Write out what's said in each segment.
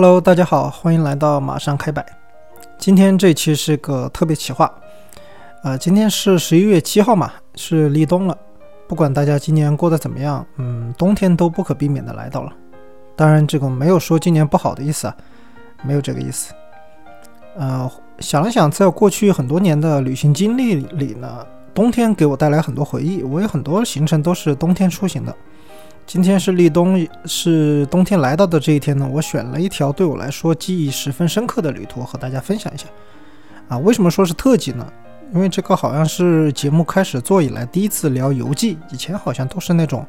Hello，大家好，欢迎来到马上开摆。今天这期是个特别企划，呃，今天是十一月七号嘛，是立冬了。不管大家今年过得怎么样，嗯，冬天都不可避免的来到了。当然，这个没有说今年不好的意思啊，没有这个意思。呃，想了想，在过去很多年的旅行经历里呢，冬天给我带来很多回忆，我有很多行程都是冬天出行的。今天是立冬，是冬天来到的这一天呢。我选了一条对我来说记忆十分深刻的旅途，和大家分享一下。啊，为什么说是特辑呢？因为这个好像是节目开始做以来第一次聊游记，以前好像都是那种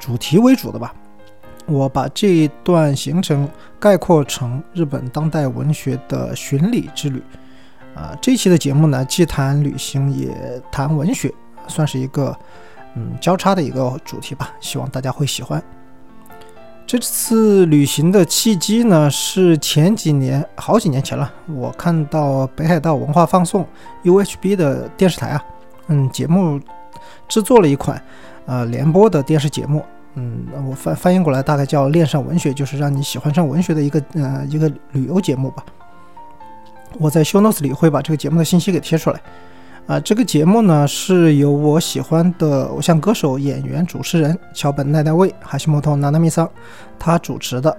主题为主的吧。我把这一段行程概括成日本当代文学的巡礼之旅。啊，这期的节目呢，既谈旅行也谈文学，算是一个。嗯，交叉的一个主题吧，希望大家会喜欢。这次旅行的契机呢，是前几年，好几年前了，我看到北海道文化放送 UHB 的电视台啊，嗯，节目制作了一款呃联播的电视节目，嗯，我翻翻译过来大概叫恋上文学，就是让你喜欢上文学的一个呃一个旅游节目吧。我在 Show Notes 里会把这个节目的信息给贴出来。啊，这个节目呢是由我喜欢的偶像歌手、演员、主持人桥本奈奈未哈西莫托娜娜米桑他主持的。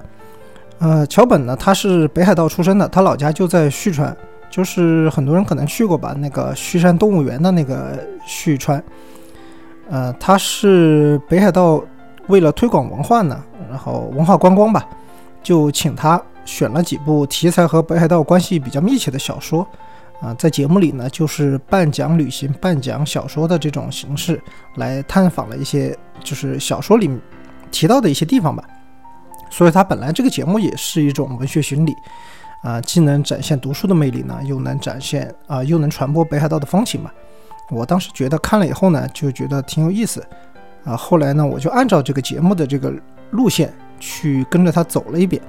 呃，桥本呢，他是北海道出生的，他老家就在旭川，就是很多人可能去过吧，那个旭山动物园的那个旭川。呃，他是北海道为了推广文化呢，然后文化观光吧，就请他选了几部题材和北海道关系比较密切的小说。啊，在节目里呢，就是半讲旅行、半讲小说的这种形式来探访了一些，就是小说里提到的一些地方吧。所以它本来这个节目也是一种文学巡礼，啊，既能展现读书的魅力呢，又能展现啊，又能传播北海道的风情嘛。我当时觉得看了以后呢，就觉得挺有意思，啊，后来呢，我就按照这个节目的这个路线去跟着他走了一遍。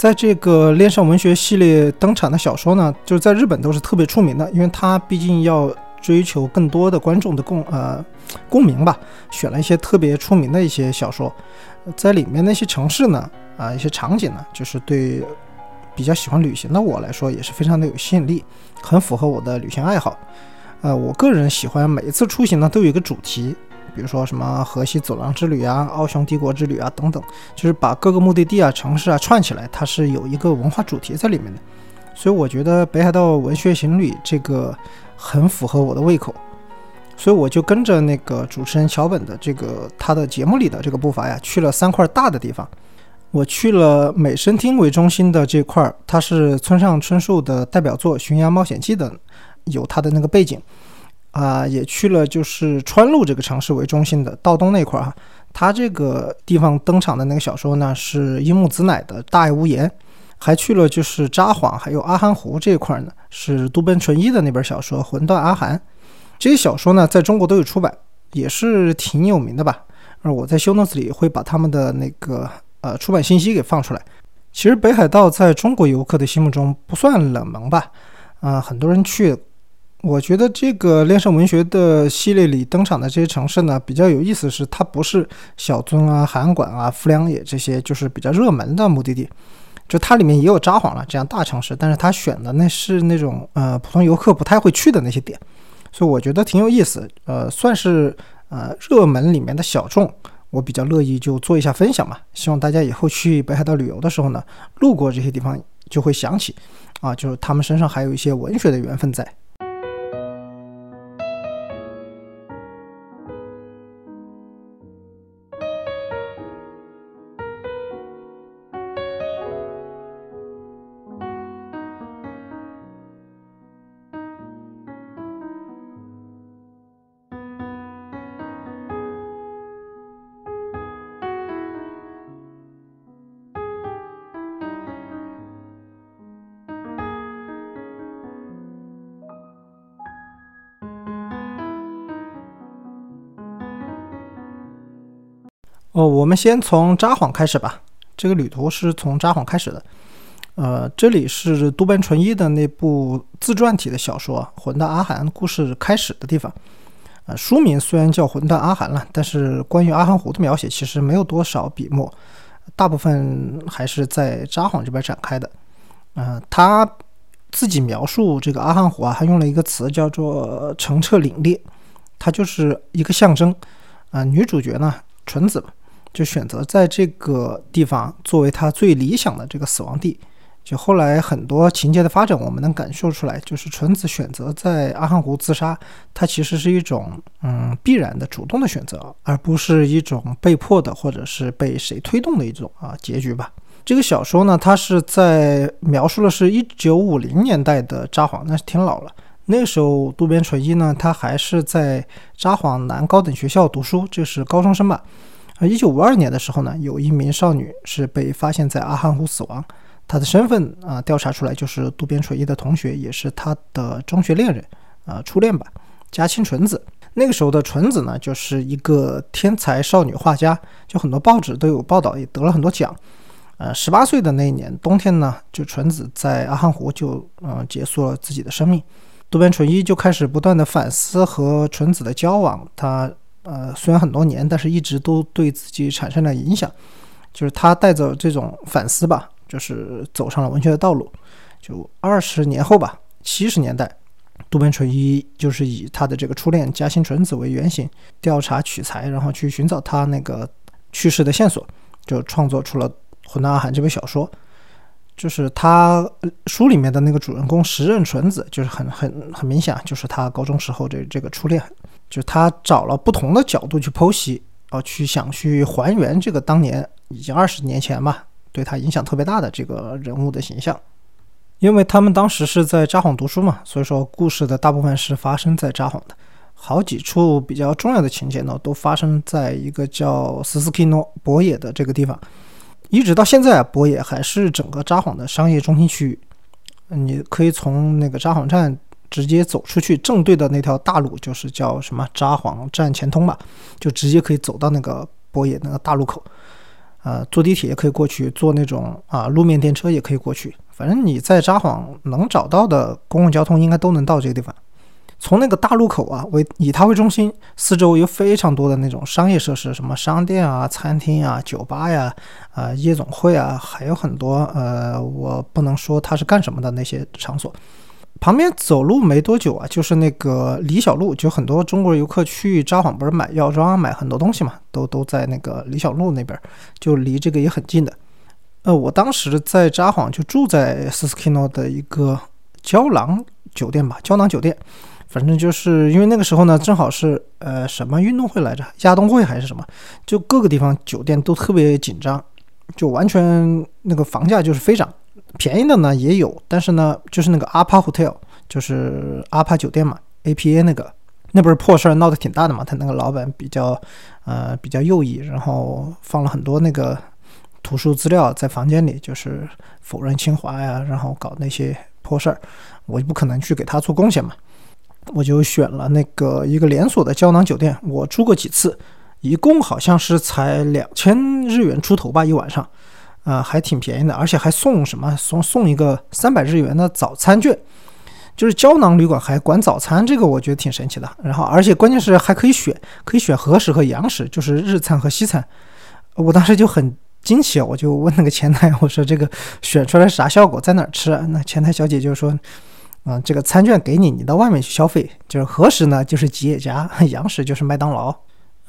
在这个恋上文学系列登场的小说呢，就是在日本都是特别出名的，因为它毕竟要追求更多的观众的共呃共鸣吧，选了一些特别出名的一些小说，在里面那些城市呢，啊一些场景呢，就是对比较喜欢旅行的我来说也是非常的有吸引力，很符合我的旅行爱好。呃，我个人喜欢每一次出行呢都有一个主题。比如说什么河西走廊之旅啊、奥匈帝国之旅啊等等，就是把各个目的地啊、城市啊串起来，它是有一个文化主题在里面的。所以我觉得北海道文学行旅这个很符合我的胃口，所以我就跟着那个主持人桥本的这个他的节目里的这个步伐呀，去了三块大的地方。我去了美声厅为中心的这块，它是村上春树的代表作《巡洋冒险记》的，有它的那个背景。啊，也去了，就是川路这个城市为中心的道东那块儿哈，他这个地方登场的那个小说呢是樱木子乃的《大爱无言》，还去了就是札幌还有阿寒湖这一块呢，是渡边淳一的那本小说《魂断阿寒》。这些小说呢在中国都有出版，也是挺有名的吧。而我在修 notes 里会把他们的那个呃出版信息给放出来。其实北海道在中国游客的心目中不算冷门吧，啊，很多人去。我觉得这个恋上文学的系列里登场的这些城市呢，比较有意思，是它不是小樽啊、函馆啊、富良野这些，就是比较热门的目的地。就它里面也有札幌了这样大城市，但是它选的那是那种呃普通游客不太会去的那些点，所以我觉得挺有意思。呃，算是呃热门里面的小众，我比较乐意就做一下分享嘛。希望大家以后去北海道旅游的时候呢，路过这些地方就会想起，啊，就是他们身上还有一些文学的缘分在。哦，我们先从札幌开始吧。这个旅途是从札幌开始的。呃，这里是渡边淳一的那部自传体的小说《魂断阿寒》故事开始的地方。呃，书名虽然叫《魂断阿寒》了，但是关于阿寒湖的描写其实没有多少笔墨。大部分还是在札幌这边展开的。嗯，他自己描述这个阿寒湖啊，他用了一个词叫做“澄澈凛冽”，它就是一个象征。啊，女主角呢，纯子就选择在这个地方作为他最理想的这个死亡地。就后来很多情节的发展，我们能感受出来，就是纯子选择在阿寒湖自杀，它其实是一种嗯必然的主动的选择，而不是一种被迫的或者是被谁推动的一种啊结局吧。这个小说呢，它是在描述的是一九五零年代的札幌，那是挺老了。那个时候渡边淳一呢，他还是在札幌南高等学校读书，这是高中生吧。而一九五二年的时候呢，有一名少女是被发现在阿寒湖死亡。她的身份啊，调查出来就是渡边淳一的同学，也是他的中学恋人，啊，初恋吧，加清纯子。那个时候的纯子呢，就是一个天才少女画家，就很多报纸都有报道，也得了很多奖。呃，十八岁的那一年冬天呢，就纯子在阿寒湖就嗯结束了自己的生命。渡边淳一就开始不断的反思和纯子的交往，他呃虽然很多年，但是一直都对自己产生了影响，就是他带着这种反思吧。就是走上了文学的道路。就二十年后吧，七十年代，渡边淳一就是以他的这个初恋加兴纯子为原型，调查取材，然后去寻找他那个去世的线索，就创作出了《混蛋阿寒》这本小说。就是他书里面的那个主人公时任纯子，就是很很很明显，就是他高中时候这这个初恋。就他找了不同的角度去剖析，啊，去想去还原这个当年已经二十年前吧。对他影响特别大的这个人物的形象，因为他们当时是在札幌读书嘛，所以说故事的大部分是发生在札幌的。好几处比较重要的情节呢，都发生在一个叫斯斯基诺博野的这个地方。一直到现在啊，博野还是整个札幌的商业中心区域。你可以从那个札幌站直接走出去，正对的那条大路就是叫什么札幌站前通吧，就直接可以走到那个博野那个大路口。呃，坐地铁也可以过去，坐那种啊路面电车也可以过去。反正你在札幌能找到的公共交通，应该都能到这个地方。从那个大路口啊为以它为中心，四周有非常多的那种商业设施，什么商店啊、餐厅啊、酒吧呀、啊夜总会啊，还有很多呃，我不能说它是干什么的那些场所。旁边走路没多久啊，就是那个李小璐，就很多中国游客去札幌不是买药妆、买很多东西嘛，都都在那个李小璐那边，就离这个也很近的。呃，我当时在札幌就住在 Suskino 的一个胶囊酒店吧，胶囊酒店，反正就是因为那个时候呢，正好是呃什么运动会来着，亚冬会还是什么，就各个地方酒店都特别紧张，就完全那个房价就是飞涨。便宜的呢也有，但是呢，就是那个阿帕 hotel，就是阿帕酒店嘛，APA 那个，那不是破事儿闹得挺大的嘛。他那个老板比较，呃，比较右翼，然后放了很多那个图书资料在房间里，就是否认清华呀，然后搞那些破事儿。我就不可能去给他做贡献嘛，我就选了那个一个连锁的胶囊酒店，我住过几次，一共好像是才两千日元出头吧一晚上。啊，还挺便宜的，而且还送什么？送送一个三百日元的早餐券，就是胶囊旅馆还管早餐，这个我觉得挺神奇的。然后，而且关键是还可以选，可以选和食和洋食，就是日餐和西餐。我当时就很惊奇，我就问那个前台，我说这个选出来啥效果，在哪儿吃？那前台小姐就说，啊，这个餐券给你，你到外面去消费。就是和食呢，就是吉野家；洋食就是麦当劳。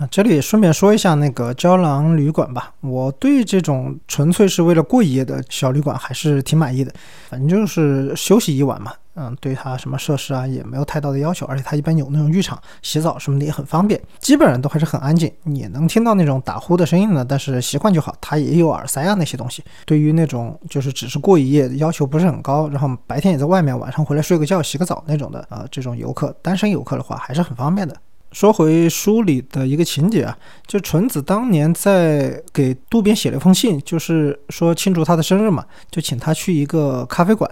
这里顺便说一下那个胶囊旅馆吧，我对这种纯粹是为了过夜的小旅馆还是挺满意的。反正就是休息一晚嘛，嗯，对它什么设施啊也没有太大的要求，而且它一般有那种浴场，洗澡什么的也很方便。基本上都还是很安静，也能听到那种打呼的声音呢，但是习惯就好。它也有耳塞啊那些东西。对于那种就是只是过一夜，要求不是很高，然后白天也在外面，晚上回来睡个觉、洗个澡那种的啊，这种游客，单身游客的话还是很方便的。说回书里的一个情节啊，就纯子当年在给渡边写了一封信，就是说庆祝他的生日嘛，就请他去一个咖啡馆，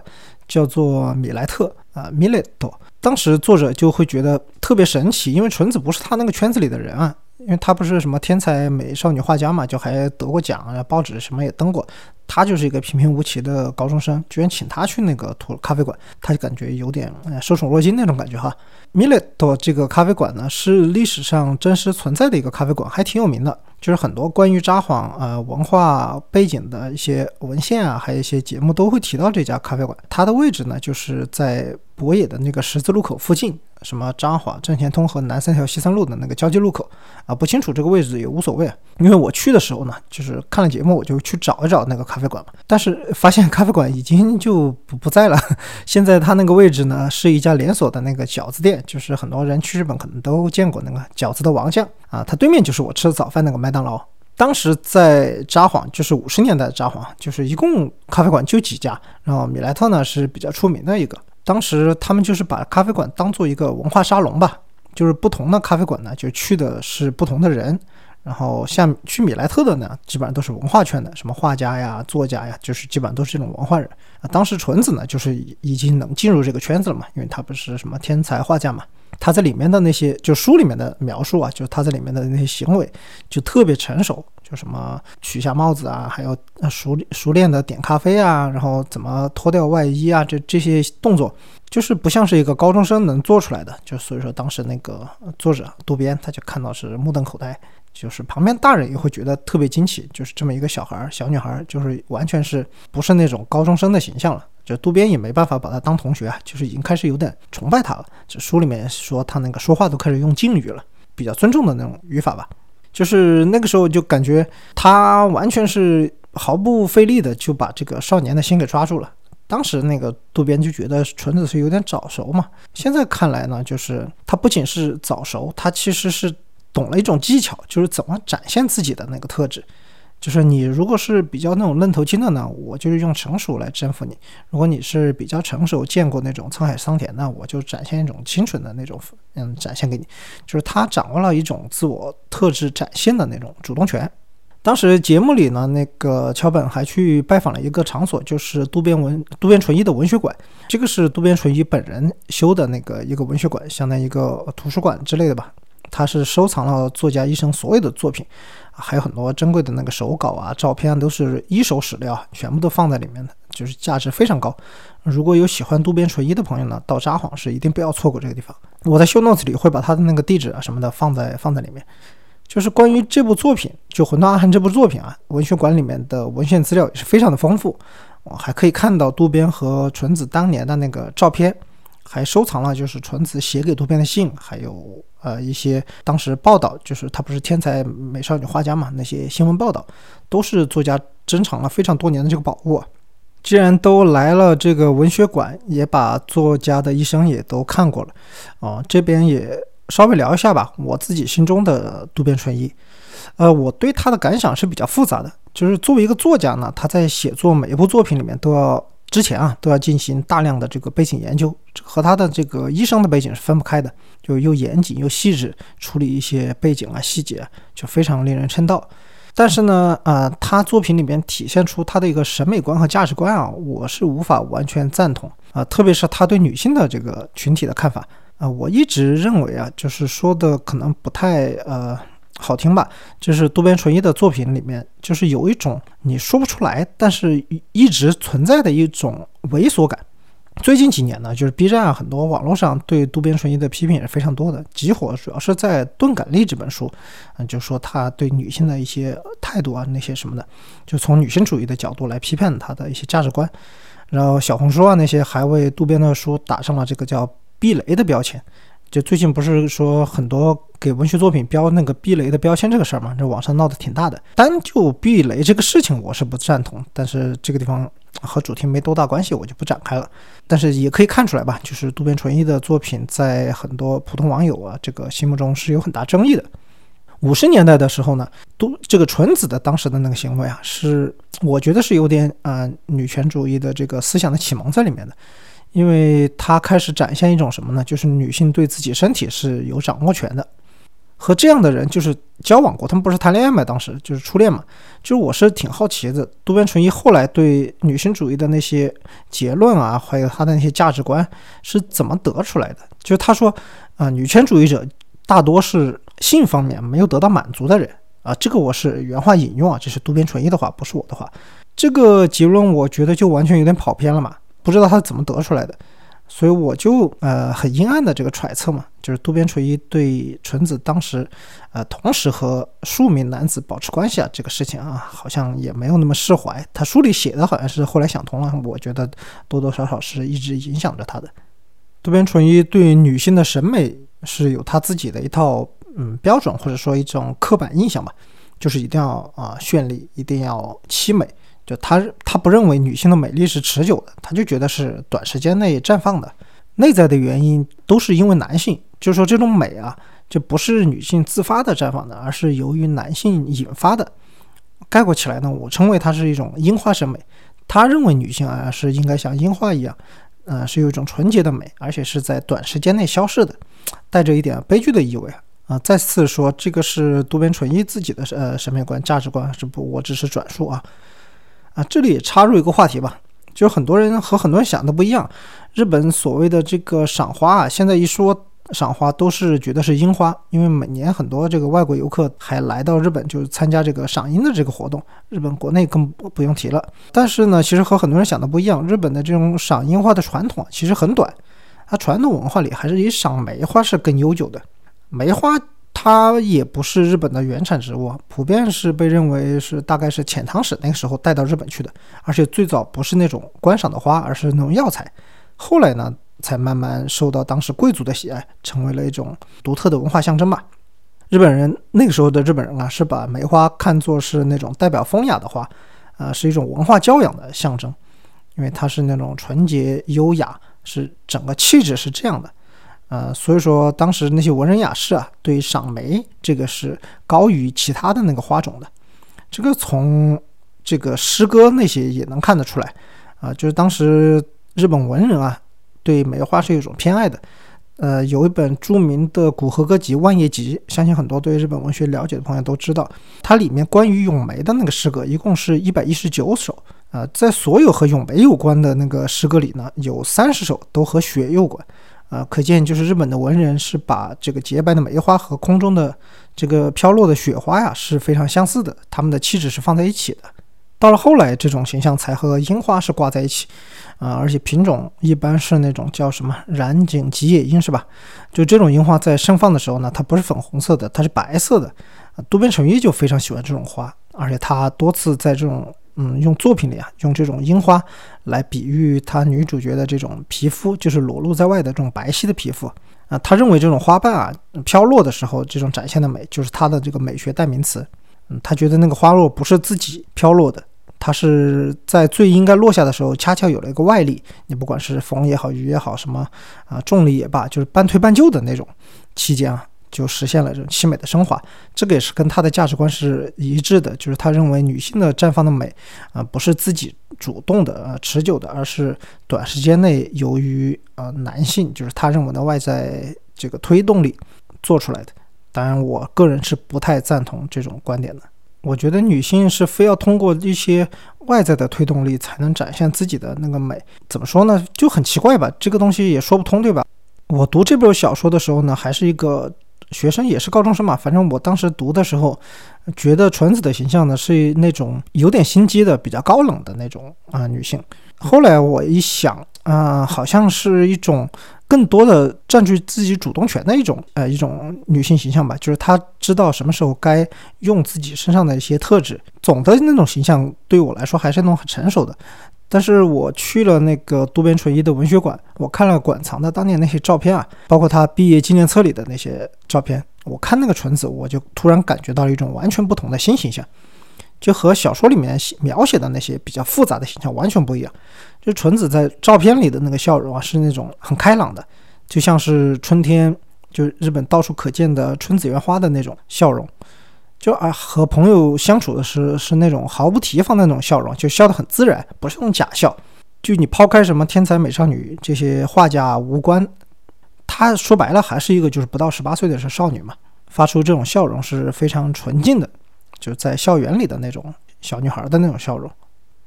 叫做米莱特啊，米莱多。当时作者就会觉得特别神奇，因为纯子不是他那个圈子里的人啊，因为他不是什么天才美少女画家嘛，就还得过奖啊，报纸什么也登过。他就是一个平平无奇的高中生，居然请他去那个图咖啡馆，他就感觉有点受宠若惊那种感觉哈。米勒多这个咖啡馆呢，是历史上真实存在的一个咖啡馆，还挺有名的。就是很多关于札幌呃文化背景的一些文献啊，还有一些节目都会提到这家咖啡馆。它的位置呢，就是在博野的那个十字路口附近。什么札幌正田通和南三条西三路的那个交界路口啊，不清楚这个位置也无所谓，因为我去的时候呢，就是看了节目，我就去找一找那个咖啡馆嘛。但是发现咖啡馆已经就不不在了。现在它那个位置呢，是一家连锁的那个饺子店，就是很多人去日本可能都见过那个饺子的王将啊。它对面就是我吃的早饭那个麦当劳。当时在札幌，就是五十年代的札幌，就是一共咖啡馆就几家，然后米莱特呢是比较出名的一个。当时他们就是把咖啡馆当做一个文化沙龙吧，就是不同的咖啡馆呢，就去的是不同的人。然后像去米莱特的呢，基本上都是文化圈的，什么画家呀、作家呀，就是基本上都是这种文化人啊。当时纯子呢，就是已经能进入这个圈子了嘛，因为他不是什么天才画家嘛。他在里面的那些，就书里面的描述啊，就他在里面的那些行为，就特别成熟，就什么取下帽子啊，还有熟熟练的点咖啡啊，然后怎么脱掉外衣啊，这这些动作，就是不像是一个高中生能做出来的。就所以说，当时那个作者渡边他就看到是目瞪口呆。就是旁边大人也会觉得特别惊奇，就是这么一个小孩儿、小女孩儿，就是完全是不是那种高中生的形象了。就渡边也没办法把他当同学啊，就是已经开始有点崇拜他了。这书里面说他那个说话都开始用敬语了，比较尊重的那种语法吧。就是那个时候就感觉他完全是毫不费力的就把这个少年的心给抓住了。当时那个渡边就觉得纯子是有点早熟嘛，现在看来呢，就是他不仅是早熟，他其实是。懂了一种技巧，就是怎么展现自己的那个特质。就是你如果是比较那种愣头青的呢，我就是用成熟来征服你；如果你是比较成熟，见过那种沧海桑田，那我就展现一种清纯的那种，嗯，展现给你。就是他掌握了一种自我特质展现的那种主动权。当时节目里呢，那个桥本还去拜访了一个场所，就是渡边文渡边淳一的文学馆。这个是渡边淳一本人修的那个一个文学馆，相当于一个图书馆之类的吧。他是收藏了作家一生所有的作品，还有很多珍贵的那个手稿啊、照片啊都是一手史料，全部都放在里面的，就是价值非常高。如果有喜欢渡边淳一的朋友呢，到札幌是一定不要错过这个地方。我在秀 notes 里会把他的那个地址啊什么的放在放在里面。就是关于这部作品，就《魂断阿寒》这部作品啊，文学馆里面的文献资料也是非常的丰富，我还可以看到渡边和纯子当年的那个照片。还收藏了就是纯子写给渡边的信，还有呃一些当时报道，就是他不是天才美少女画家嘛，那些新闻报道都是作家珍藏了非常多年的这个宝物。既然都来了这个文学馆，也把作家的一生也都看过了，哦，这边也稍微聊一下吧。我自己心中的渡边淳一，呃，我对他的感想是比较复杂的，就是作为一个作家呢，他在写作每一部作品里面都要。之前啊，都要进行大量的这个背景研究，和他的这个医生的背景是分不开的，就又严谨又细致处理一些背景啊细节，就非常令人称道。但是呢，呃，他作品里面体现出他的一个审美观和价值观啊，我是无法完全赞同啊，特别是他对女性的这个群体的看法啊，我一直认为啊，就是说的可能不太呃。好听吧？就是渡边淳一的作品里面，就是有一种你说不出来，但是一直存在的一种猥琐感。最近几年呢，就是 B 站啊，很多网络上对渡边淳一的批评也是非常多的。极火主要是在《钝感力》这本书，嗯，就说他对女性的一些态度啊，那些什么的，就从女性主义的角度来批判他的一些价值观。然后小红书啊那些还为渡边的书打上了这个叫“避雷”的标签。就最近不是说很多给文学作品标那个避雷的标签这个事儿嘛，这网上闹得挺大的。单就避雷这个事情，我是不赞同，但是这个地方和主题没多大关系，我就不展开了。但是也可以看出来吧，就是渡边淳一的作品在很多普通网友啊这个心目中是有很大争议的。五十年代的时候呢，都这个纯子的当时的那个行为啊，是我觉得是有点啊女权主义的这个思想的启蒙在里面的。因为他开始展现一种什么呢？就是女性对自己身体是有掌握权的，和这样的人就是交往过，他们不是谈恋爱嘛？当时就是初恋嘛。就是我是挺好奇的，渡边淳一后来对女性主义的那些结论啊，还有他的那些价值观是怎么得出来的？就是他说，啊，女权主义者大多是性方面没有得到满足的人，啊，这个我是原话引用啊，这是渡边淳一的话，不是我的话。这个结论我觉得就完全有点跑偏了嘛，不知道他怎么得出来的。所以我就呃很阴暗的这个揣测嘛，就是渡边淳一对纯子当时，呃同时和数名男子保持关系啊这个事情啊，好像也没有那么释怀。他书里写的好像是后来想通了，我觉得多多少少是一直影响着他的。渡边淳一对女性的审美是有他自己的一套嗯标准或者说一种刻板印象吧，就是一定要啊绚丽，一定要凄美。就他，他不认为女性的美丽是持久的，他就觉得是短时间内绽放的。内在的原因都是因为男性，就是说这种美啊，就不是女性自发的绽放的，而是由于男性引发的。概括起来呢，我称为它是一种樱花审美。他认为女性啊是应该像樱花一样，呃，是有一种纯洁的美，而且是在短时间内消逝的，带着一点悲剧的意味啊。啊再次说，这个是渡边淳一自己的呃审美观、价值观，是不？我只是转述啊。啊，这里也插入一个话题吧，就是很多人和很多人想的不一样。日本所谓的这个赏花啊，现在一说赏花都是觉得是樱花，因为每年很多这个外国游客还来到日本，就是参加这个赏樱的这个活动。日本国内更不用提了。但是呢，其实和很多人想的不一样，日本的这种赏樱花的传统其实很短，它传统文化里还是以赏梅花是更悠久的。梅花。它也不是日本的原产植物，普遍是被认为是大概是遣唐使那个时候带到日本去的，而且最早不是那种观赏的花，而是那种药材。后来呢，才慢慢受到当时贵族的喜爱，成为了一种独特的文化象征吧。日本人那个时候的日本人啊，是把梅花看作是那种代表风雅的花，啊，是一种文化教养的象征，因为它是那种纯洁优雅，是整个气质是这样的。呃，所以说当时那些文人雅士啊，对赏梅这个是高于其他的那个花种的。这个从这个诗歌那些也能看得出来啊，就是当时日本文人啊，对梅花是有一种偏爱的。呃，有一本著名的古和歌集《万叶集》，相信很多对日本文学了解的朋友都知道，它里面关于咏梅的那个诗歌一共是一百一十九首。啊，在所有和咏梅有关的那个诗歌里呢，有三十首都和雪有关。啊，可见就是日本的文人是把这个洁白的梅花和空中的这个飘落的雪花呀是非常相似的，他们的气质是放在一起的。到了后来，这种形象才和樱花是挂在一起，啊，而且品种一般是那种叫什么染井吉野樱是吧？就这种樱花在盛放的时候呢，它不是粉红色的，它是白色的。啊，渡边淳一就非常喜欢这种花，而且他多次在这种。嗯，用作品里啊，用这种樱花来比喻他女主角的这种皮肤，就是裸露在外的这种白皙的皮肤啊。他认为这种花瓣啊飘落的时候，这种展现的美，就是他的这个美学代名词。嗯，他觉得那个花落不是自己飘落的，它是在最应该落下的时候，恰巧有了一个外力。你不管是风也好，雨也好，什么啊重力也罢，就是半推半就的那种期间啊。就实现了这种凄美的升华，这个也是跟他的价值观是一致的。就是他认为女性的绽放的美，啊，不是自己主动的、呃持久的，而是短时间内由于呃男性，就是他认为的外在这个推动力做出来的。当然，我个人是不太赞同这种观点的。我觉得女性是非要通过一些外在的推动力才能展现自己的那个美，怎么说呢？就很奇怪吧？这个东西也说不通，对吧？我读这本小说的时候呢，还是一个。学生也是高中生嘛，反正我当时读的时候，觉得纯子的形象呢是那种有点心机的、比较高冷的那种啊女性。后来我一想，啊，好像是一种更多的占据自己主动权的一种呃一种女性形象吧，就是她知道什么时候该用自己身上的一些特质。总的那种形象对我来说还是那种很成熟的。但是我去了那个渡边淳一的文学馆，我看了馆藏的当年那些照片啊，包括他毕业纪念册里的那些照片，我看那个纯子，我就突然感觉到了一种完全不同的新形象，就和小说里面描写的那些比较复杂的形象完全不一样。就纯子在照片里的那个笑容啊，是那种很开朗的，就像是春天，就日本到处可见的春子园花的那种笑容。就啊，和朋友相处的是是那种毫不提防的那种笑容，就笑得很自然，不是那种假笑。就你抛开什么天才美少女这些画家无关，她说白了还是一个就是不到十八岁的是少女嘛，发出这种笑容是非常纯净的，就在校园里的那种小女孩的那种笑容。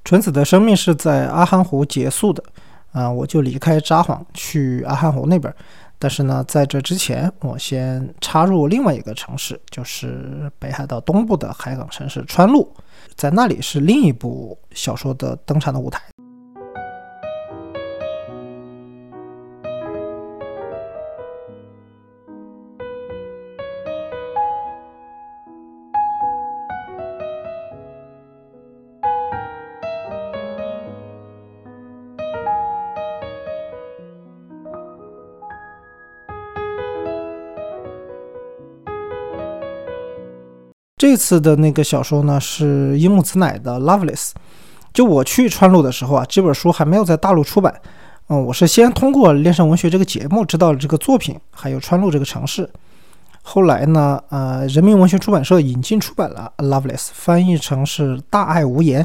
纯子的生命是在阿寒湖结束的，啊，我就离开札幌去阿寒湖那边。但是呢，在这之前，我先插入另外一个城市，就是北海道东部的海港城市川路，在那里是另一部小说的登场的舞台。这次的那个小说呢是樱木慈乃的《Loveless》。就我去川路的时候啊，这本书还没有在大陆出版。嗯，我是先通过恋上文学这个节目知道了这个作品，还有川路这个城市。后来呢，呃，人民文学出版社引进出版了《Loveless》，翻译成是《大爱无言》。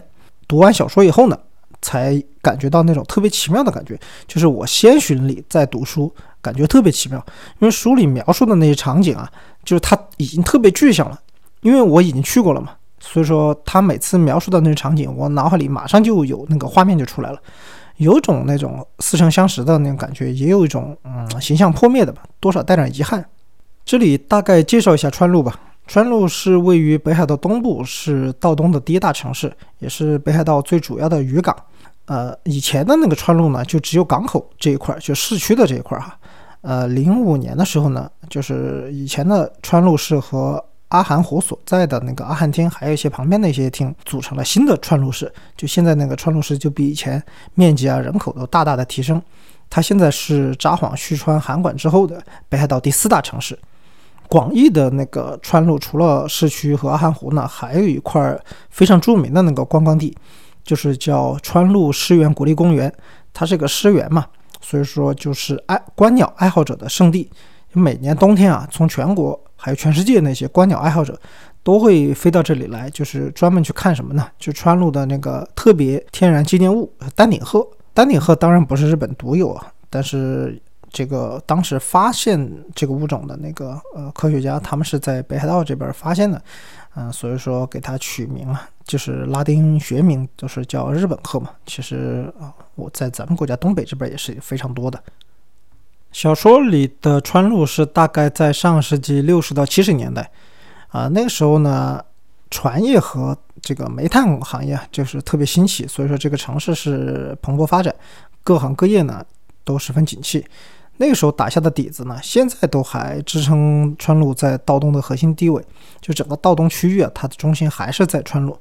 读完小说以后呢，才感觉到那种特别奇妙的感觉，就是我先寻理再读书，感觉特别奇妙。因为书里描述的那些场景啊，就是它已经特别具象了。因为我已经去过了嘛，所以说他每次描述的那个场景，我脑海里马上就有那个画面就出来了，有种那种似曾相识的那种感觉，也有一种嗯形象破灭的吧，多少带点遗憾。这里大概介绍一下川路吧，川路是位于北海道东部，是道东的第一大城市，也是北海道最主要的渔港。呃，以前的那个川路呢，就只有港口这一块，就市区的这一块哈。呃，零五年的时候呢，就是以前的川路是和阿寒湖所在的那个阿寒厅，还有一些旁边的一些厅，组成了新的川路市。就现在那个川路市，就比以前面积啊、人口都大大的提升。它现在是札幌、旭川、函馆之后的北海道第四大城市。广义的那个川路，除了市区和阿寒湖呢，还有一块非常著名的那个观光地，就是叫川路湿原国立公园。它是个湿原嘛，所以说就是爱观鸟爱好者的圣地。每年冬天啊，从全国还有全世界那些观鸟爱好者都会飞到这里来，就是专门去看什么呢？就川路的那个特别天然纪念物丹顶鹤。丹顶鹤当然不是日本独有啊，但是这个当时发现这个物种的那个呃科学家，他们是在北海道这边发现的，嗯，所以说给它取名啊，就是拉丁学名就是叫日本鹤嘛。其实啊，我在咱们国家东北这边也是非常多的。小说里的川路是大概在上世纪六十到七十年代，啊，那个时候呢，船业和这个煤炭行业就是特别兴起，所以说这个城市是蓬勃发展，各行各业呢都十分景气。那个时候打下的底子呢，现在都还支撑川路在道东的核心地位，就整个道东区域啊，它的中心还是在川路。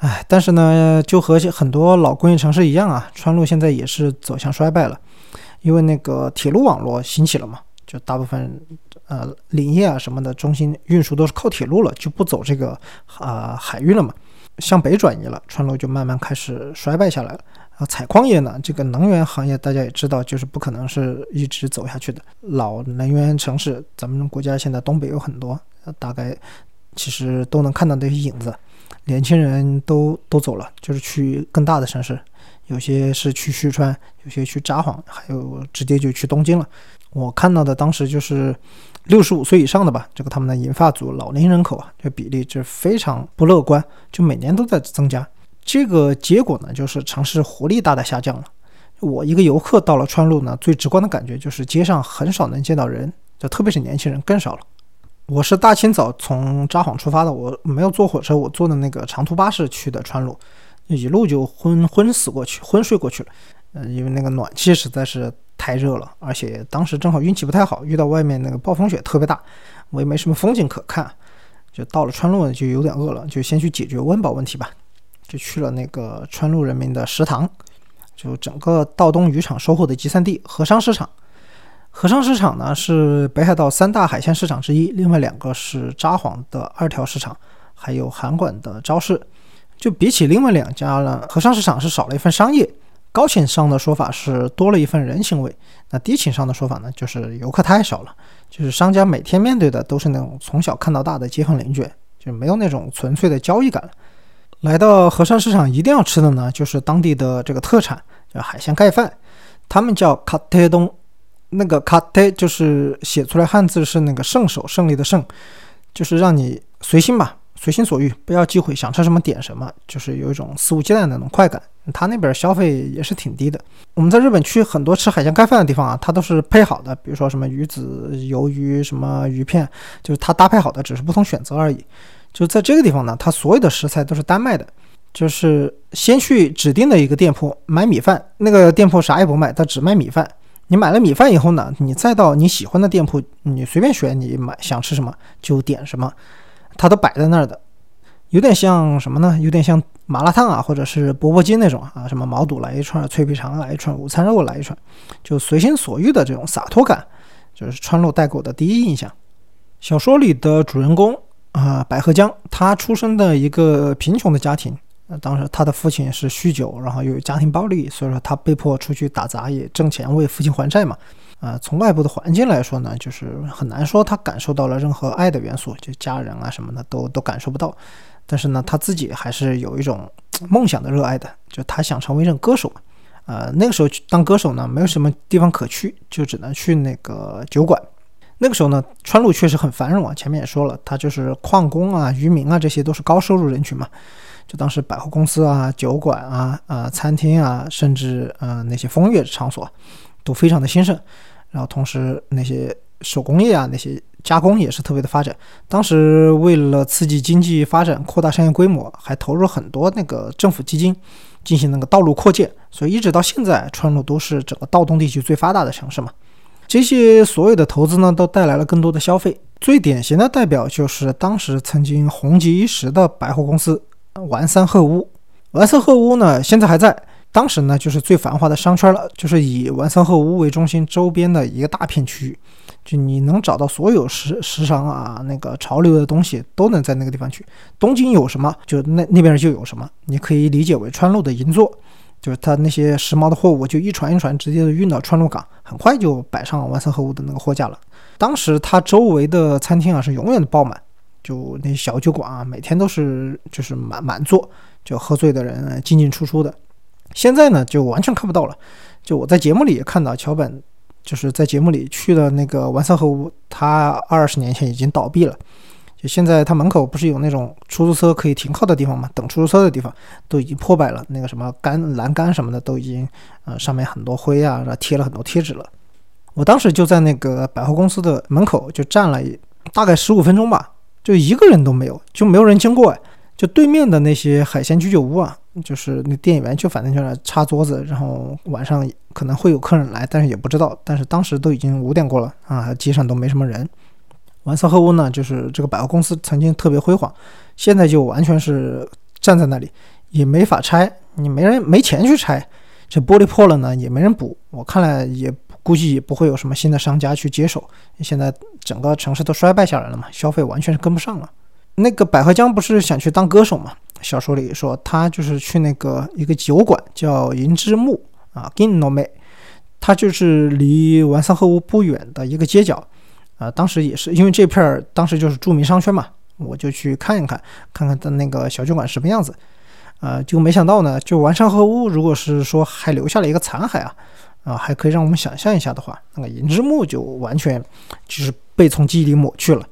哎，但是呢，就和很多老工业城市一样啊，川路现在也是走向衰败了。因为那个铁路网络兴起了嘛，就大部分呃林业啊什么的中心运输都是靠铁路了，就不走这个啊海运了嘛，向北转移了，川路就慢慢开始衰败下来了。啊，采矿业呢，这个能源行业大家也知道，就是不可能是一直走下去的。老能源城市，咱们国家现在东北有很多，大概其实都能看到那些影子，年轻人都都走了，就是去更大的城市。有些是去旭川，有些去札幌，还有直接就去东京了。我看到的当时就是六十五岁以上的吧，这个他们的银发族老龄人口啊，这比例是非常不乐观，就每年都在增加。这个结果呢，就是城市活力大大下降了。我一个游客到了川路呢，最直观的感觉就是街上很少能见到人，就特别是年轻人更少了。我是大清早从札幌出发的，我没有坐火车，我坐的那个长途巴士去的川路。一路就昏昏死过去，昏睡过去了。嗯，因为那个暖气实在是太热了，而且当时正好运气不太好，遇到外面那个暴风雪特别大，我也没什么风景可看，就到了川路就有点饿了，就先去解决温饱问题吧。就去了那个川路人民的食堂，就整个道东渔场收获的集散地和商市场。和商市场呢是北海道三大海鲜市场之一，另外两个是札幌的二条市场，还有函馆的昭市。就比起另外两家呢，和商市场是少了一份商业，高情商的说法是多了一份人情味。那低情商的说法呢，就是游客太少了，就是商家每天面对的都是那种从小看到大的街坊邻居，就没有那种纯粹的交易感了。来到和商市场一定要吃的呢，就是当地的这个特产，叫海鲜盖饭，他们叫卡特东，那个卡特就是写出来汉字是那个圣手胜利的胜，就是让你随心吧。随心所欲，不要忌讳，想吃什么点什么，就是有一种肆无忌惮的那种快感，他那边消费也是挺低的。我们在日本去很多吃海鲜盖饭的地方啊，它都是配好的，比如说什么鱼子、鱿鱼、什么鱼片，就是它搭配好的，只是不同选择而已。就在这个地方呢，它所有的食材都是单卖的，就是先去指定的一个店铺买米饭，那个店铺啥也不卖，它只卖米饭。你买了米饭以后呢，你再到你喜欢的店铺，你随便选，你买想吃什么就点什么，它都摆在那儿的，有点像什么呢？有点像麻辣烫啊，或者是钵钵鸡那种啊，什么毛肚来一串，脆皮肠来一串，午餐肉来一串，就随心所欲的这种洒脱感，就是川路带给我的第一印象。小说里的主人公啊，百合江，他出生的一个贫穷的家庭。呃，当时他的父亲是酗酒，然后又有家庭暴力，所以说他被迫出去打杂，也挣钱为父亲还债嘛。啊，从外部的环境来说呢，就是很难说他感受到了任何爱的元素，就家人啊什么的都都感受不到。但是呢，他自己还是有一种梦想的热爱的，就他想成为一任歌手嘛。呃，那个时候当歌手呢，没有什么地方可去，就只能去那个酒馆。那个时候呢，川路确实很繁荣啊，前面也说了，他就是矿工啊、渔民啊，这些都是高收入人群嘛。就当时百货公司啊、酒馆啊、啊餐厅啊，甚至呃那些风月场所，都非常的兴盛。然后同时那些手工业啊、那些加工也是特别的发展。当时为了刺激经济发展、扩大商业规模，还投入很多那个政府基金进行那个道路扩建。所以一直到现在，川路都是整个道东地区最发达的城市嘛。这些所有的投资呢，都带来了更多的消费。最典型的代表就是当时曾经红极一时的百货公司。丸三鹤屋，丸三鹤屋呢，现在还在。当时呢，就是最繁华的商圈了，就是以丸三鹤屋为中心，周边的一个大片区域，就你能找到所有时时尚啊，那个潮流的东西，都能在那个地方去。东京有什么，就那那边就有什么。你可以理解为川路的银座，就是它那些时髦的货物就一船一船直接运到川路港，很快就摆上丸三鹤屋的那个货架了。当时它周围的餐厅啊，是永远的爆满。就那些小酒馆啊，每天都是就是满满座，就喝醉的人进进出出的。现在呢，就完全看不到了。就我在节目里也看到，桥本就是在节目里去的那个完三和屋，他二十年前已经倒闭了。就现在他门口不是有那种出租车可以停靠的地方吗？等出租车的地方都已经破败了，那个什么杆栏杆什么的都已经，呃，上面很多灰啊，然后贴了很多贴纸了。我当时就在那个百货公司的门口就站了大概十五分钟吧。就一个人都没有，就没有人经过。就对面的那些海鲜居酒屋啊，就是那店员就反正就在擦桌子，然后晚上可能会有客人来，但是也不知道。但是当时都已经五点过了啊，街上都没什么人。完色后屋呢，就是这个百货公司曾经特别辉煌，现在就完全是站在那里，也没法拆，你没人没钱去拆，这玻璃破了呢，也没人补。我看来也。估计也不会有什么新的商家去接手。现在整个城市都衰败下来了嘛，消费完全是跟不上了。那个百合江不是想去当歌手嘛？小说里说他就是去那个一个酒馆叫银之木啊，Ginome，他就是离丸三鹤屋不远的一个街角啊。当时也是因为这片儿当时就是著名商圈嘛，我就去看一看，看看他那个小酒馆什么样子。呃，就没想到呢，就丸三鹤屋如果是说还留下了一个残骸啊。啊，还可以让我们想象一下的话，那个银之木就完全就是被从记忆里抹去了。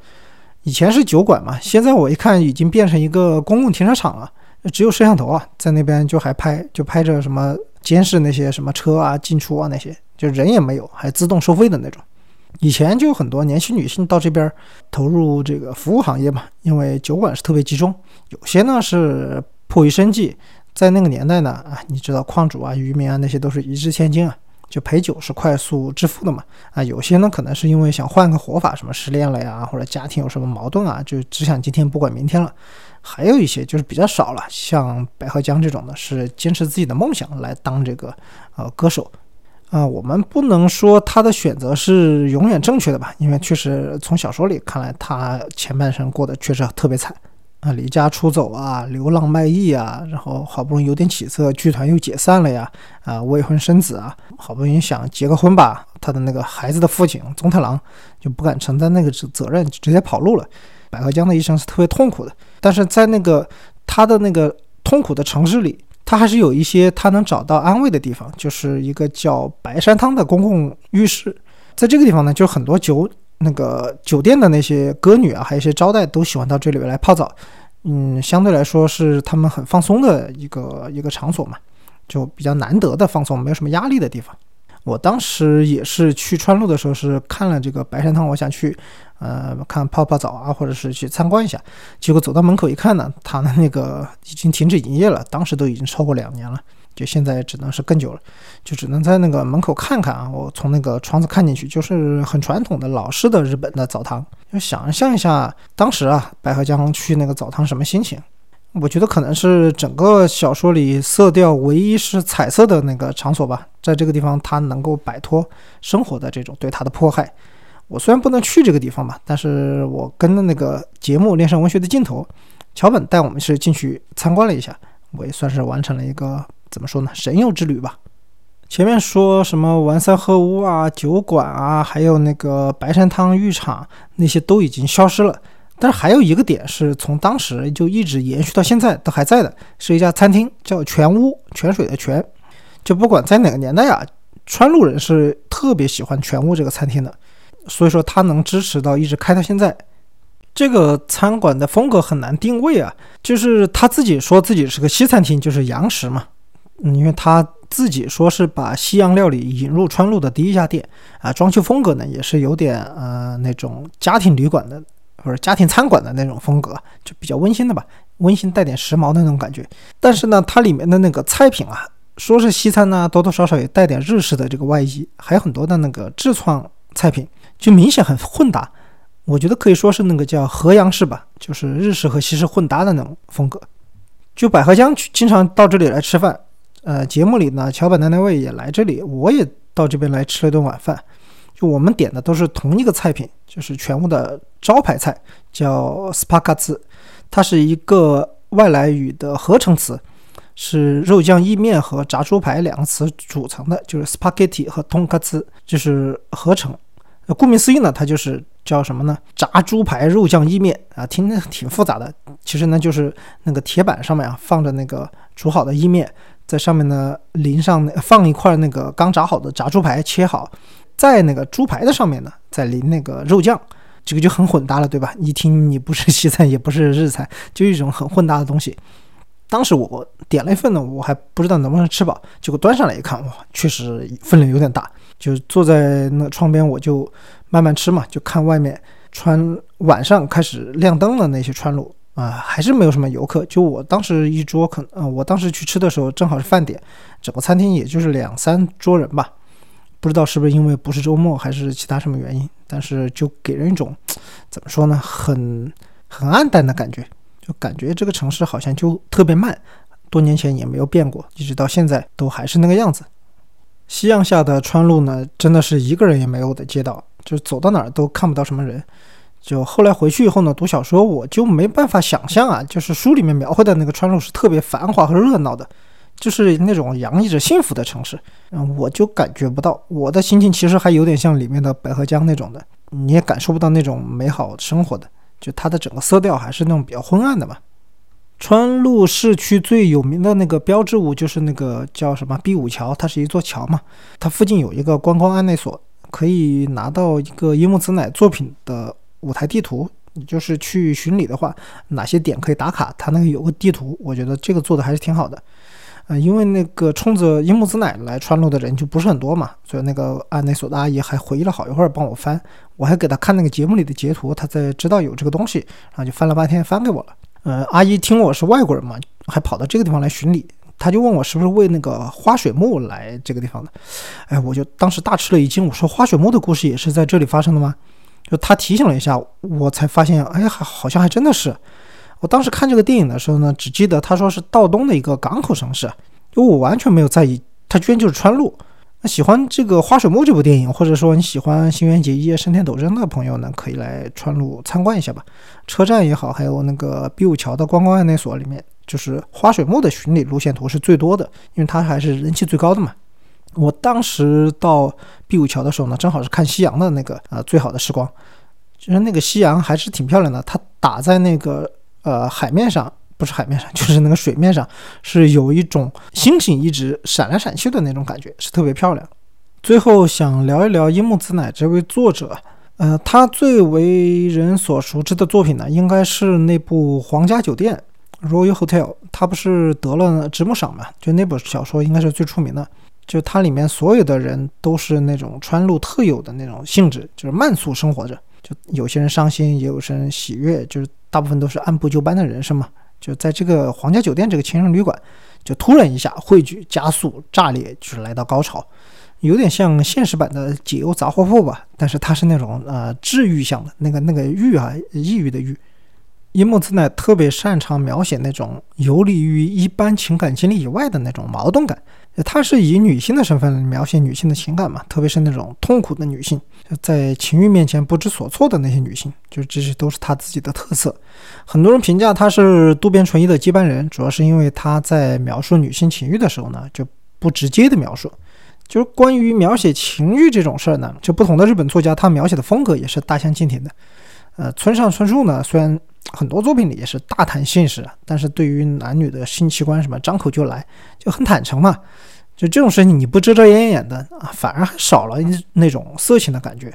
以前是酒馆嘛，现在我一看已经变成一个公共停车场了，只有摄像头啊，在那边就还拍，就拍着什么监视那些什么车啊进出啊那些，就人也没有，还自动收费的那种。以前就有很多年轻女性到这边投入这个服务行业嘛，因为酒馆是特别集中，有些呢是迫于生计，在那个年代呢，啊，你知道矿主啊、渔民啊那些都是一掷千金啊。就陪酒是快速致富的嘛？啊，有些呢可能是因为想换个活法，什么失恋了呀，或者家庭有什么矛盾啊，就只想今天不管明天了。还有一些就是比较少了，像百合江这种的，是坚持自己的梦想来当这个呃歌手。啊，我们不能说他的选择是永远正确的吧？因为确实从小说里看来，他前半生过得确实特别惨。啊，离家出走啊，流浪卖艺啊，然后好不容易有点起色，剧团又解散了呀，啊，未婚生子啊，好不容易想结个婚吧，他的那个孩子的父亲宗太郎就不敢承担那个责责任，直接跑路了。百合江的一生是特别痛苦的，但是在那个他的那个痛苦的城市里，他还是有一些他能找到安慰的地方，就是一个叫白山汤的公共浴室，在这个地方呢，就很多酒。那个酒店的那些歌女啊，还有一些招待都喜欢到这里来泡澡，嗯，相对来说是他们很放松的一个一个场所嘛。就比较难得的放松，没有什么压力的地方。我当时也是去川路的时候是看了这个白山汤，我想去，呃，看泡泡澡啊，或者是去参观一下。结果走到门口一看呢，他的那个已经停止营业了，当时都已经超过两年了，就现在只能是更久了，就只能在那个门口看看啊。我从那个窗子看进去，就是很传统的老式的日本的澡堂。就想象一下当时啊，白河江去那个澡堂什么心情。我觉得可能是整个小说里色调唯一是彩色的那个场所吧，在这个地方他能够摆脱生活的这种对他的迫害。我虽然不能去这个地方吧，但是我跟着那个节目《恋上文学的镜头》，桥本带我们是进去参观了一下，我也算是完成了一个怎么说呢神游之旅吧。前面说什么丸三鹤屋啊、酒馆啊，还有那个白山汤浴场那些都已经消失了。但是还有一个点是从当时就一直延续到现在都还在的，是一家餐厅，叫泉屋，泉水的泉。就不管在哪个年代啊，川路人是特别喜欢泉屋这个餐厅的，所以说他能支持到一直开到现在。这个餐馆的风格很难定位啊，就是他自己说自己是个西餐厅，就是洋食嘛。嗯，因为他自己说是把西洋料理引入川路的第一家店啊，装修风格呢也是有点呃那种家庭旅馆的。或者家庭餐馆的那种风格，就比较温馨的吧，温馨带点时髦的那种感觉。但是呢，它里面的那个菜品啊，说是西餐呢，多多少少也带点日式的这个外衣，还有很多的那个自创菜品，就明显很混搭。我觉得可以说是那个叫河洋式吧，就是日式和西式混搭的那种风格。就百合江经常到这里来吃饭，呃，节目里呢，桥本奈奈未也来这里，我也到这边来吃了一顿晚饭。就我们点的都是同一个菜品，就是全屋的招牌菜，叫 spaghetti，它是一个外来语的合成词，是肉酱意面和炸猪排两个词组成的，就是 spaghetti 和 tonkatsu 就是合成。顾名思义呢，它就是叫什么呢？炸猪排肉酱意面啊，听着挺复杂的。其实呢，就是那个铁板上面啊放着那个煮好的意面，在上面呢淋上放一块那个刚炸好的炸猪排，切好。在那个猪排的上面呢，再淋那个肉酱，这个就很混搭了，对吧？一听你不是西餐，也不是日餐，就一种很混搭的东西。当时我点了一份呢，我还不知道能不能吃饱，结果端上来一看，哇，确实分量有点大。就坐在那窗边，我就慢慢吃嘛，就看外面穿晚上开始亮灯的那些川路啊，还是没有什么游客。就我当时一桌，可能我当时去吃的时候正好是饭点，整个餐厅也就是两三桌人吧。不知道是不是因为不是周末，还是其他什么原因，但是就给人一种怎么说呢，很很暗淡的感觉，就感觉这个城市好像就特别慢，多年前也没有变过，一直到现在都还是那个样子。夕阳下的川路呢，真的是一个人也没有的街道，就走到哪儿都看不到什么人。就后来回去以后呢，读小说我就没办法想象啊，就是书里面描绘的那个川路是特别繁华和热闹的。就是那种洋溢着幸福的城市，嗯，我就感觉不到。我的心情其实还有点像里面的白河江那种的，你也感受不到那种美好生活的。就它的整个色调还是那种比较昏暗的嘛。川路市区最有名的那个标志物就是那个叫什么碧舞桥，它是一座桥嘛。它附近有一个观光案内所，可以拿到一个樱木子乃作品的舞台地图。你就是去巡礼的话，哪些点可以打卡？它那个有个地图，我觉得这个做的还是挺好的。呃，因为那个冲着樱木子乃来川路的人就不是很多嘛，所以那个案内所的阿姨还回忆了好一会儿帮我翻，我还给她看那个节目里的截图，她才知道有这个东西，然后就翻了半天翻给我了。呃，阿姨听我是外国人嘛，还跑到这个地方来巡礼，她就问我是不是为那个花水木来这个地方的。哎，我就当时大吃了一惊，我说花水木的故事也是在这里发生的吗？就他提醒了一下，我才发现，哎，还好像还真的是。我当时看这个电影的时候呢，只记得他说是道东的一个港口城市，因为我完全没有在意，他居然就是川路。那喜欢这个花水木这部电影，或者说你喜欢新垣结衣、深田斗真的朋友呢，可以来川路参观一下吧。车站也好，还有那个比武桥的观光案内所里面，就是花水木的巡礼路线图是最多的，因为它还是人气最高的嘛。我当时到碧舞桥的时候呢，正好是看夕阳的那个呃最好的时光，就是那个夕阳还是挺漂亮的，它打在那个。呃，海面上不是海面上，就是那个水面上，是有一种星星一直闪来闪去的那种感觉，是特别漂亮。最后想聊一聊樱木子乃这位作者，呃，他最为人所熟知的作品呢，应该是那部《皇家酒店》Royal Hotel，它不是得了直木赏嘛？就那本小说应该是最出名的。就它里面所有的人都是那种川路特有的那种性质，就是慢速生活着。就有些人伤心，也有些人喜悦，就是大部分都是按部就班的人生嘛。就在这个皇家酒店这个情人旅馆，就突然一下汇聚、加速、炸裂，就是来到高潮，有点像现实版的解忧杂货铺吧。但是它是那种呃治愈向的，那个那个郁啊，抑郁的郁。樱木自奈特别擅长描写那种游离于一般情感经历以外的那种矛盾感。他是以女性的身份描写女性的情感嘛，特别是那种痛苦的女性，在情欲面前不知所措的那些女性，就这些都是他自己的特色。很多人评价他是渡边淳一的接班人，主要是因为他在描述女性情欲的时候呢，就不直接的描述。就是关于描写情欲这种事儿呢，就不同的日本作家他描写的风格也是大相径庭的。呃，村上春树呢，虽然。很多作品里也是大谈性事，但是对于男女的性器官什么张口就来，就很坦诚嘛。就这种事情你不遮遮掩掩的啊，反而还少了那种色情的感觉。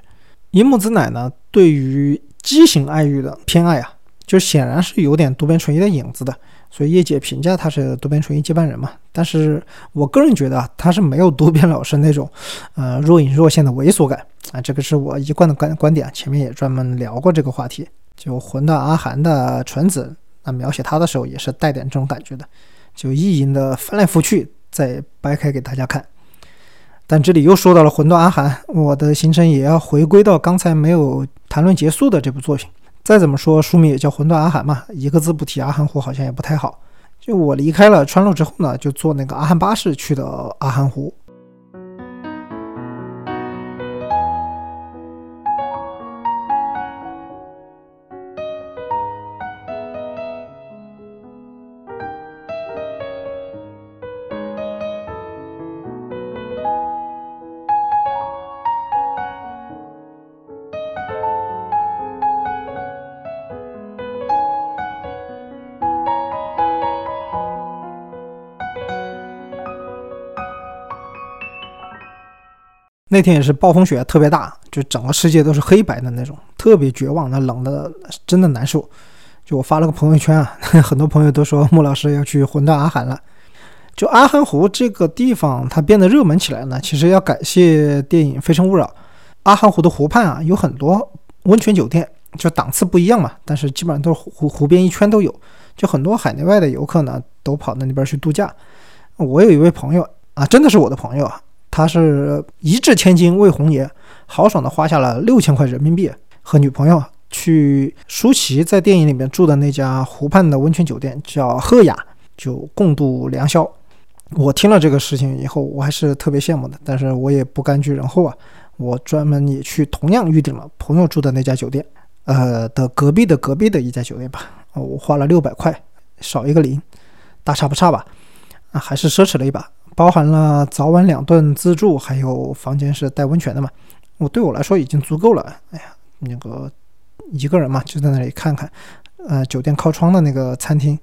樱木子乃呢，对于畸形爱欲的偏爱啊，就显然是有点渡边淳一的影子的。所以业界评价他是渡边淳一接班人嘛。但是我个人觉得啊他是没有渡边老师那种呃若隐若现的猥琐感啊，这个是我一贯的观观点。前面也专门聊过这个话题。就魂断阿寒的纯子，那描写他的时候也是带点这种感觉的，就意淫的翻来覆去，再掰开给大家看。但这里又说到了魂断阿寒，我的行程也要回归到刚才没有谈论结束的这部作品。再怎么说，书名也叫魂断阿寒嘛，一个字不提阿寒湖好像也不太好。就我离开了川路之后呢，就坐那个阿寒巴士去的阿寒湖。那天也是暴风雪特别大，就整个世界都是黑白的那种，特别绝望，那冷的真的难受。就我发了个朋友圈啊，很多朋友都说穆老师要去魂断阿寒了。就阿寒湖这个地方，它变得热门起来呢，其实要感谢电影《非诚勿扰》。阿寒湖的湖畔啊，有很多温泉酒店，就档次不一样嘛，但是基本上都是湖湖边一圈都有。就很多海内外的游客呢，都跑到那边去度假。我有一位朋友啊，真的是我的朋友啊。他是一掷千金为红爷，豪爽的花下了六千块人民币，和女朋友去舒淇在电影里面住的那家湖畔的温泉酒店，叫赫雅，就共度良宵。我听了这个事情以后，我还是特别羡慕的，但是我也不甘居人后啊，我专门也去同样预定了朋友住的那家酒店，呃的隔壁的隔壁的一家酒店吧，我花了六百块，少一个零，大差不差吧，啊，还是奢侈了一把。包含了早晚两顿自助，还有房间是带温泉的嘛？我对我来说已经足够了。哎呀，那个一个人嘛，就在那里看看，呃，酒店靠窗的那个餐厅，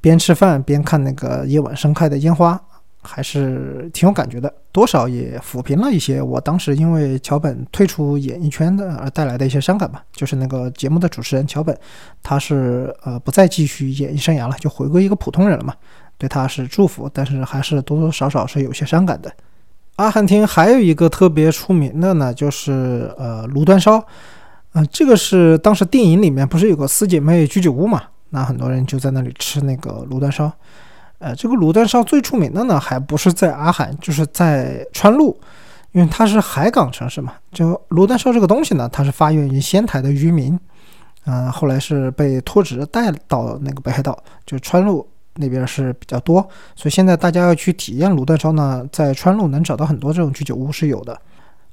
边吃饭边看那个夜晚盛开的烟花，还是挺有感觉的。多少也抚平了一些我当时因为桥本退出演艺圈的而带来的一些伤感吧。就是那个节目的主持人桥本，他是呃不再继续演艺生涯了，就回归一个普通人了嘛。对他是祝福，但是还是多多少少是有些伤感的。阿汉厅还有一个特别出名的呢，就是呃炉端烧，嗯，这个是当时电影里面不是有个四姐妹居酒屋嘛？那很多人就在那里吃那个炉端烧。呃，这个炉端烧最出名的呢，还不是在阿海，就是在川路，因为它是海港城市嘛。就炉端烧这个东西呢，它是发源于仙台的渔民，嗯，后来是被托职带到那个北海道，就川路。那边是比较多，所以现在大家要去体验炉端烧呢，在川路能找到很多这种居酒屋是有的。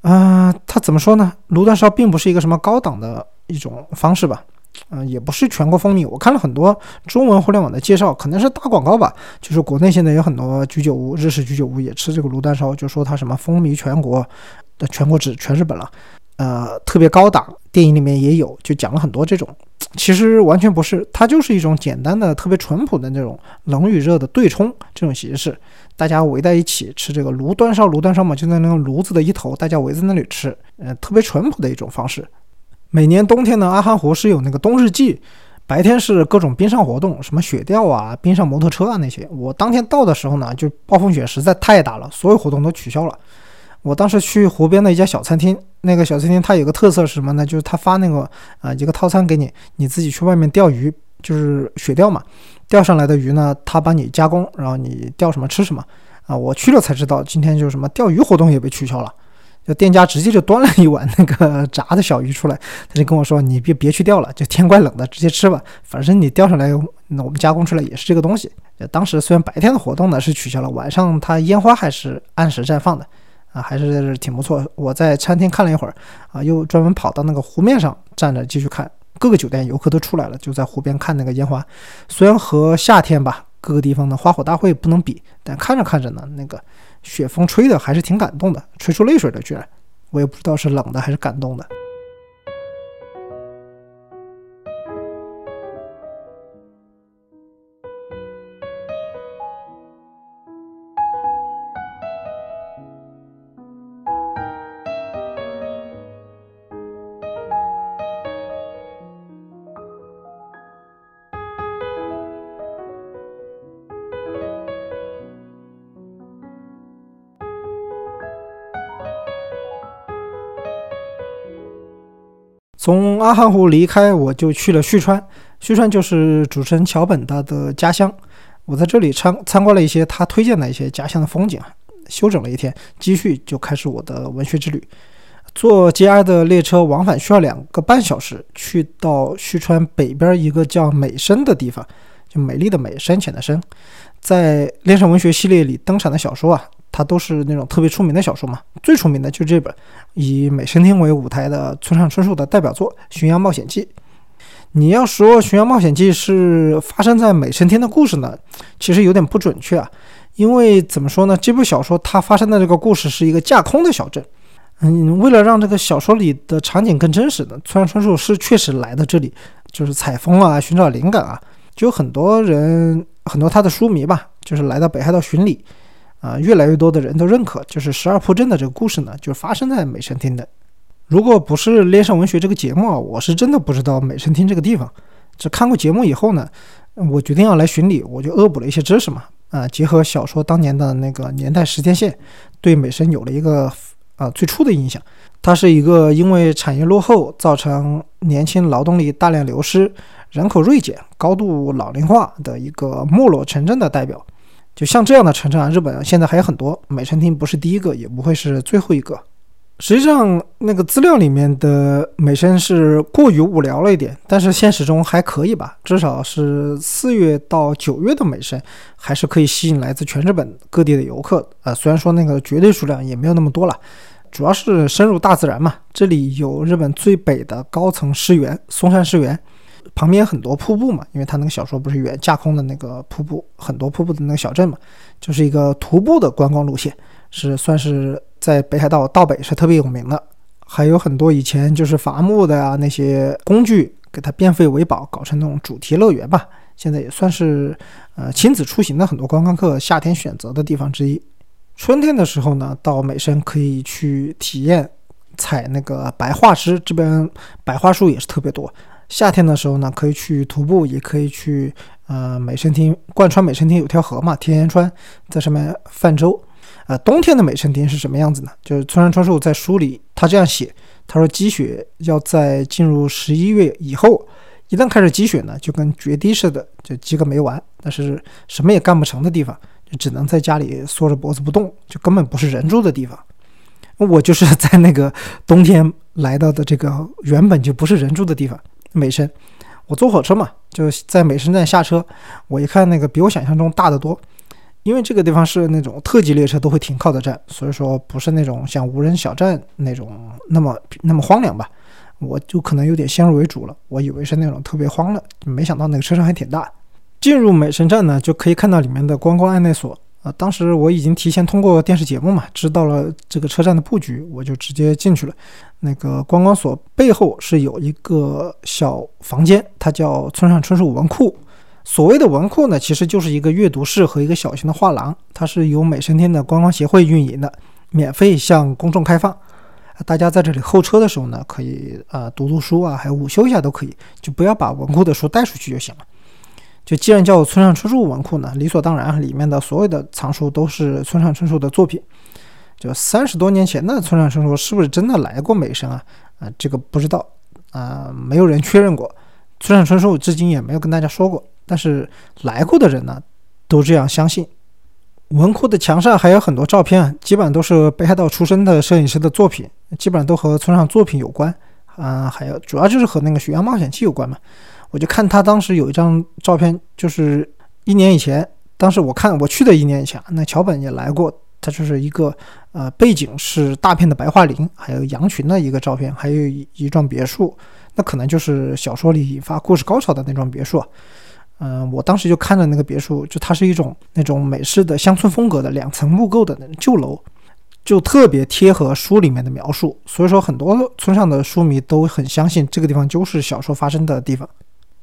啊，它怎么说呢？炉端烧并不是一个什么高档的一种方式吧？嗯，也不是全国风靡。我看了很多中文互联网的介绍，可能是打广告吧。就是国内现在有很多居酒屋，日式居酒屋也吃这个炉端烧，就说它什么风靡全国，的全国指全日本了。呃，特别高档，电影里面也有，就讲了很多这种。其实完全不是，它就是一种简单的、特别淳朴的那种冷与热的对冲这种形式。大家围在一起吃这个炉端烧，炉端烧嘛，就在那个炉子的一头，大家围在那里吃，呃，特别淳朴的一种方式。每年冬天呢，阿寒湖是有那个冬日祭，白天是各种冰上活动，什么雪钓啊、冰上摩托车啊那些。我当天到的时候呢，就暴风雪实在太大了，所有活动都取消了。我当时去湖边的一家小餐厅，那个小餐厅它有个特色是什么呢？就是它发那个啊一个套餐给你，你自己去外面钓鱼，就是雪钓嘛。钓上来的鱼呢，他帮你加工，然后你钓什么吃什么啊。我去了才知道，今天就是什么钓鱼活动也被取消了，就店家直接就端了一碗那个炸的小鱼出来，他就跟我说：“你别别去钓了，就天怪冷的，直接吃吧，反正你钓上来，那我们加工出来也是这个东西。”当时虽然白天的活动呢是取消了，晚上它烟花还是按时绽放的。啊，还是挺不错。我在餐厅看了一会儿，啊，又专门跑到那个湖面上站着继续看。各个酒店游客都出来了，就在湖边看那个烟花。虽然和夏天吧，各个地方的花火大会不能比，但看着看着呢，那个雪风吹的还是挺感动的，吹出泪水了，居然。我也不知道是冷的还是感动的。从阿寒湖离开，我就去了旭川。旭川就是主持人桥本他的家乡。我在这里参参观了一些他推荐的一些家乡的风景，休整了一天，继续就开始我的文学之旅。坐 JR 的列车往返需要两个半小时，去到旭川北边一个叫美深的地方，就美丽的美，深浅的深。在恋上文学系列里登场的小说啊。它都是那种特别出名的小说嘛，最出名的就是这本以美声厅为舞台的村上春树的代表作《巡洋冒险记》。你要说《巡洋冒险记》是发生在美声厅的故事呢，其实有点不准确啊。因为怎么说呢，这部小说它发生的这个故事是一个架空的小镇。嗯，为了让这个小说里的场景更真实的，村上春树是确实来到这里，就是采风啊，寻找灵感啊。就很多人，很多他的书迷吧，就是来到北海道巡礼。啊，越来越多的人都认可，就是十二铺镇的这个故事呢，就发生在美声厅的。如果不是《恋上文学》这个节目啊，我是真的不知道美声厅这个地方。只看过节目以后呢，我决定要来巡礼，我就恶补了一些知识嘛。啊，结合小说当年的那个年代时间线，对美声有了一个啊最初的印象。它是一个因为产业落后，造成年轻劳动力大量流失、人口锐减、高度老龄化的一个没落城镇的代表。就像这样的城镇啊，日本现在还有很多。美声厅不是第一个，也不会是最后一个。实际上，那个资料里面的美声是过于无聊了一点，但是现实中还可以吧。至少是四月到九月的美声，还是可以吸引来自全日本各地的游客。呃，虽然说那个绝对数量也没有那么多了，主要是深入大自然嘛。这里有日本最北的高层湿原松山湿原。旁边很多瀑布嘛，因为他那个小说不是远架空的那个瀑布，很多瀑布的那个小镇嘛，就是一个徒步的观光路线，是算是在北海道道北是特别有名的。还有很多以前就是伐木的啊那些工具，给它变废为宝，搞成那种主题乐园吧。现在也算是呃亲子出行的很多观光客夏天选择的地方之一。春天的时候呢，到美深可以去体验采那个白桦枝，这边白桦树也是特别多。夏天的时候呢，可以去徒步，也可以去呃美声厅。贯穿美声厅有条河嘛，天岩川，在上面泛舟。呃，冬天的美声厅是什么样子呢？就是村上春树在书里他这样写，他说积雪要在进入十一月以后，一旦开始积雪呢，就跟决堤似的，就积个没完，但是什么也干不成的地方，就只能在家里缩着脖子不动，就根本不是人住的地方。我就是在那个冬天来到的这个原本就不是人住的地方。美声，我坐火车嘛，就在美声站下车。我一看那个比我想象中大得多，因为这个地方是那种特级列车都会停靠的站，所以说不是那种像无人小站那种那么那么荒凉吧。我就可能有点先入为主了，我以为是那种特别荒的，没想到那个车上还挺大。进入美声站呢，就可以看到里面的观光案内所。啊当时我已经提前通过电视节目嘛，知道了这个车站的布局，我就直接进去了。那个观光所背后是有一个小房间，它叫村上春树文库。所谓的文库呢，其实就是一个阅读室和一个小型的画廊，它是由美声天的观光协会运营的，免费向公众开放。大家在这里候车的时候呢，可以啊读读书啊，还有午休一下都可以，就不要把文库的书带出去就行了。就既然叫村上春树文库呢，理所当然，里面的所有的藏书都是村上春树的作品。就三十多年前的村上春树是不是真的来过美声啊？啊，这个不知道啊，没有人确认过。村上春树至今也没有跟大家说过，但是来过的人呢，都这样相信。文库的墙上还有很多照片，基本都是北海道出身的摄影师的作品，基本上都和村上作品有关啊，还有主要就是和那个《雪阳冒险记》有关嘛。我就看他当时有一张照片，就是一年以前，当时我看我去的一年以前，那桥本也来过，他就是一个呃背景是大片的白桦林，还有羊群的一个照片，还有一一幢别墅，那可能就是小说里引发故事高潮的那幢别墅。嗯，我当时就看着那个别墅，就它是一种那种美式的乡村风格的两层木构的旧楼，就特别贴合书里面的描述，所以说很多村上的书迷都很相信这个地方就是小说发生的地方。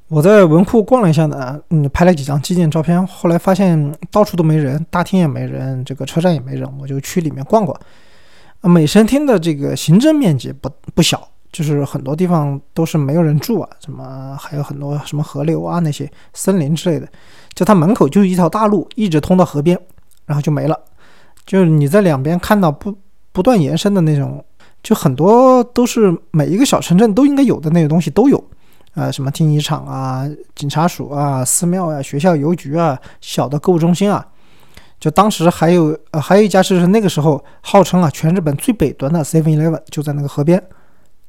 我在文库逛了一下呢，嗯，拍了几张基建照片，后来发现到处都没人，大厅也没人，这个车站也没人，我就去里面逛逛。美声厅的这个行政面积不不小。就是很多地方都是没有人住啊，什么还有很多什么河流啊那些森林之类的，就它门口就一条大路，一直通到河边，然后就没了。就是你在两边看到不不断延伸的那种，就很多都是每一个小城镇都应该有的那个东西都有，啊，什么殡仪场啊、警察署啊、寺庙啊、学校、邮局啊、小的购物中心啊，就当时还有呃还有一家是那个时候号称啊全日本最北端的 Seven Eleven 就在那个河边。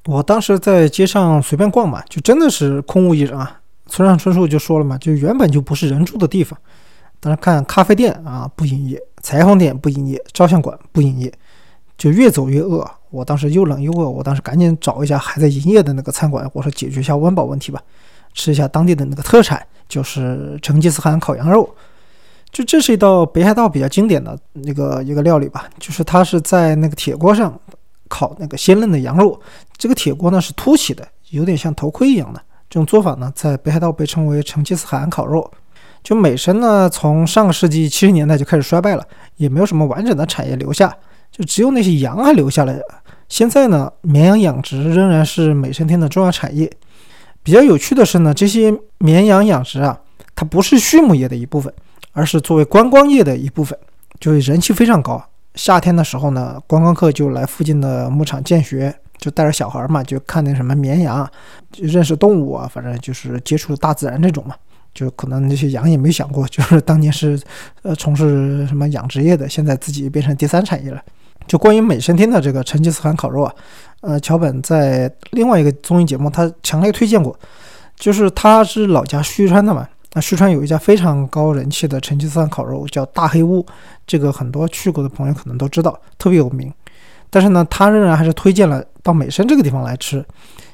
我当时在街上随便逛嘛，就真的是空无一人啊。村上春树就说了嘛，就原本就不是人住的地方。当时看咖啡店啊不营业，裁缝店不营业，照相馆不营业，就越走越饿。我当时又冷又饿，我当时赶紧找一家还在营业的那个餐馆，我说解决一下温饱问题吧，吃一下当地的那个特产，就是成吉思汗烤羊肉。就这是一道北海道比较经典的那个一个料理吧，就是它是在那个铁锅上。烤那个鲜嫩的羊肉，这个铁锅呢是凸起的，有点像头盔一样的。这种做法呢，在北海道被称为成吉思汗烤肉。就美声呢，从上个世纪七十年代就开始衰败了，也没有什么完整的产业留下，就只有那些羊还留下来。现在呢，绵羊养殖仍然是美声厅的重要产业。比较有趣的是呢，这些绵羊养殖啊，它不是畜牧业的一部分，而是作为观光业的一部分，就是人气非常高。夏天的时候呢，观光客就来附近的牧场见学，就带着小孩嘛，就看那什么绵羊，就认识动物啊，反正就是接触大自然这种嘛。就可能那些羊也没想过，就是当年是呃从事什么养殖业的，现在自己变成第三产业了。就关于美声天的这个成吉思汗烤肉啊，呃，桥本在另外一个综艺节目他强烈推荐过，就是他是老家旭川的嘛。那旭川有一家非常高人气的成吉思汗烤肉，叫大黑屋，这个很多去过的朋友可能都知道，特别有名。但是呢，他仍然还是推荐了到美声这个地方来吃，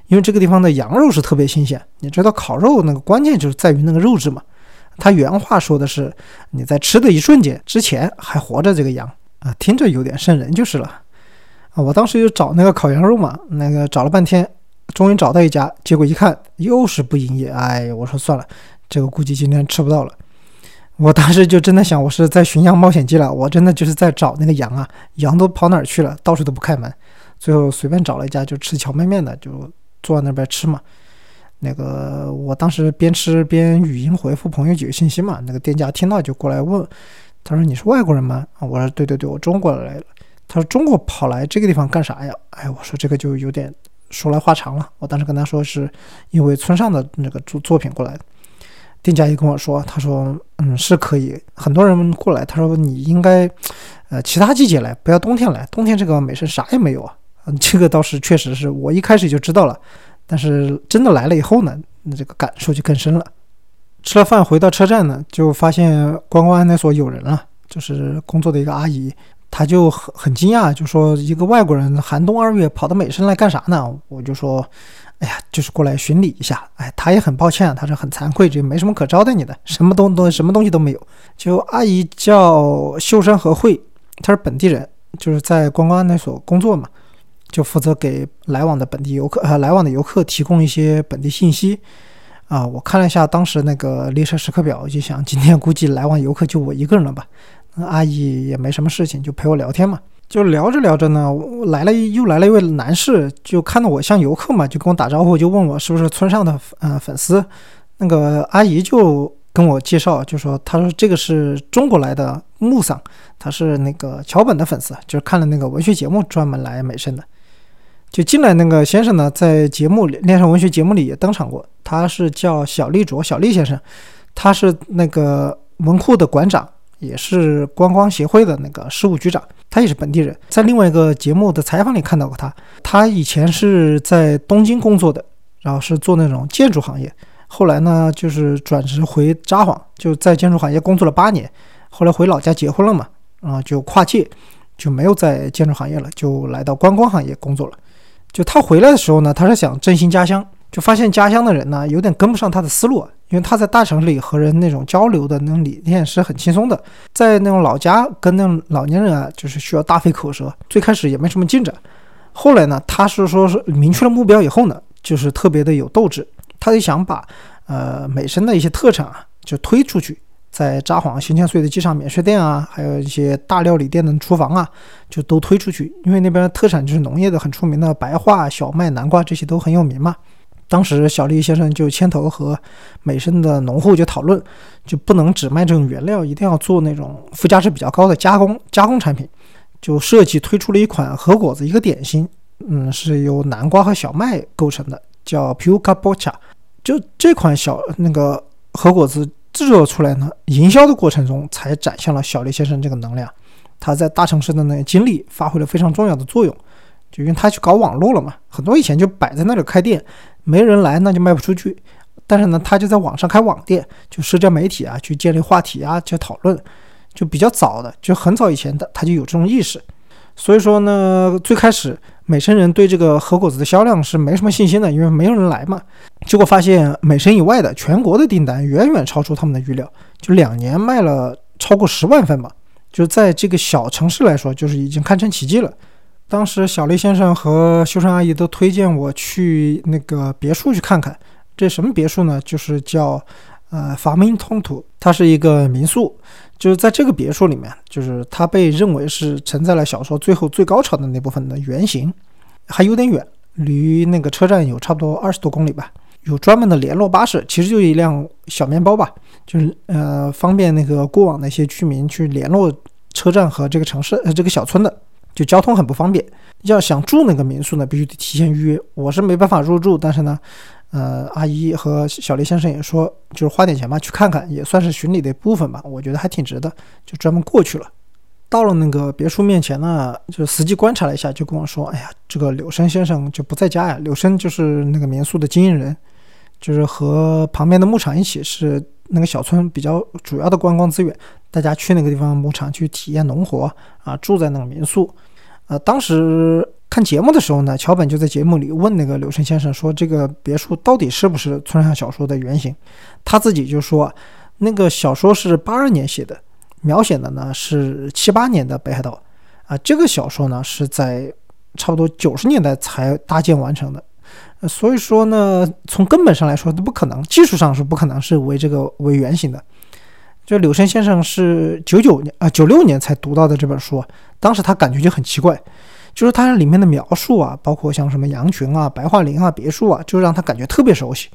因为这个地方的羊肉是特别新鲜。你知道烤肉那个关键就是在于那个肉质嘛。他原话说的是：“你在吃的一瞬间之前还活着，这个羊啊，听着有点瘆人就是了。”啊，我当时就找那个烤羊肉嘛，那个找了半天，终于找到一家，结果一看又是不营业。哎，我说算了。这个估计今天吃不到了。我当时就真的想，我是在《寻羊冒险记》了，我真的就是在找那个羊啊，羊都跑哪儿去了？到处都不开门。最后随便找了一家就吃荞麦面的，就坐在那边吃嘛。那个我当时边吃边语音回复朋友几个信息嘛。那个店家听到就过来问，他说：“你是外国人吗？”我说：“对对对，我中国来了。”他说：“中国跑来这个地方干啥呀？”哎，我说这个就有点说来话长了。我当时跟他说是因为村上的那个作作品过来的。店家也跟我说，他说，嗯，是可以，很多人过来。他说你应该，呃，其他季节来，不要冬天来。冬天这个美食啥也没有啊。嗯，这个倒是确实是我一开始就知道了，但是真的来了以后呢，那这个感受就更深了。吃了饭回到车站呢，就发现观光案内所有人了，就是工作的一个阿姨，她就很很惊讶，就说一个外国人寒冬二月跑到美声来干啥呢？我就说。哎呀，就是过来巡礼一下。哎，她也很抱歉，她说很惭愧，这没什么可招待你的，什么东东什么东西都没有。就阿姨叫秀山和惠，她是本地人，就是在观光案内所工作嘛，就负责给来往的本地游客呃来往的游客提供一些本地信息。啊，我看了一下当时那个列车时刻表，就想今天估计来往游客就我一个人了吧。那阿姨也没什么事情，就陪我聊天嘛。就聊着聊着呢，来了又来了一位男士，就看到我像游客嘛，就跟我打招呼，就问我是不是村上的呃粉丝。那个阿姨就跟我介绍，就说她说这个是中国来的木桑，他是那个桥本的粉丝，就是看了那个文学节目专门来美声的。就进来那个先生呢，在节目恋上文学节目里也登场过，他是叫小丽卓，小丽先生，他是那个文库的馆长。也是观光协会的那个事务局长，他也是本地人。在另外一个节目的采访里看到过他。他以前是在东京工作的，然后是做那种建筑行业。后来呢，就是转职回札幌，就在建筑行业工作了八年。后来回老家结婚了嘛，然后就跨界，就没有在建筑行业了，就来到观光行业工作了。就他回来的时候呢，他是想振兴家乡。就发现家乡的人呢，有点跟不上他的思路，因为他在大城市里和人那种交流的那种理念是很轻松的，在那种老家跟那种老年人啊，就是需要大费口舌，最开始也没什么进展。后来呢，他是说是明确了目标以后呢，就是特别的有斗志，他就想把呃美声的一些特产啊，就推出去，在札幌新千岁的机场免税店啊，还有一些大料理店的厨房啊，就都推出去，因为那边特产就是农业的很出名的白桦、小麦、南瓜这些都很有名嘛。当时小丽先生就牵头和美声的农户就讨论，就不能只卖这种原料，一定要做那种附加值比较高的加工加工产品，就设计推出了一款核果子一个点心，嗯，是由南瓜和小麦构成的，叫 Puka Bocha。就这款小那个核果子制作出来呢，营销的过程中才展现了小丽先生这个能量，他在大城市的那个经历发挥了非常重要的作用。就因为他去搞网络了嘛，很多以前就摆在那里开店，没人来那就卖不出去。但是呢，他就在网上开网店，就社交媒体啊，去建立话题啊，去讨论，就比较早的，就很早以前的他就有这种意识。所以说呢，最开始美声人对这个和果子的销量是没什么信心的，因为没有人来嘛。结果发现美声以外的全国的订单远远超出他们的预料，就两年卖了超过十万份吧，就在这个小城市来说，就是已经堪称奇迹了。当时小丽先生和修山阿姨都推荐我去那个别墅去看看。这什么别墅呢？就是叫呃法明通土，它是一个民宿。就是在这个别墅里面，就是它被认为是承载了小说最后最高潮的那部分的原型。还有点远，离那个车站有差不多二十多公里吧。有专门的联络巴士，其实就一辆小面包吧，就是呃方便那个过往的一些居民去联络车站和这个城市呃这个小村的。就交通很不方便，要想住那个民宿呢，必须得提前预约。我是没办法入住，但是呢，呃，阿姨和小雷先生也说，就是花点钱吧，去看看，也算是巡礼的一部分吧。我觉得还挺值的，就专门过去了。到了那个别墅面前呢，就实际观察了一下，就跟我说：“哎呀，这个柳生先生就不在家呀。柳生就是那个民宿的经营人，就是和旁边的牧场一起是那个小村比较主要的观光资源。”大家去那个地方牧场去体验农活啊，住在那个民宿。呃，当时看节目的时候呢，桥本就在节目里问那个柳生先生说：“这个别墅到底是不是村上小说的原型？”他自己就说：“那个小说是八二年写的，描写的呢是七八年的北海道啊。这个小说呢是在差不多九十年代才搭建完成的。所以说呢，从根本上来说都不可能，技术上是不可能是为这个为原型的。”就柳生先生是九九年啊九六年才读到的这本书，当时他感觉就很奇怪，就是它里面的描述啊，包括像什么羊群啊、白桦林啊、别墅啊，就让他感觉特别熟悉。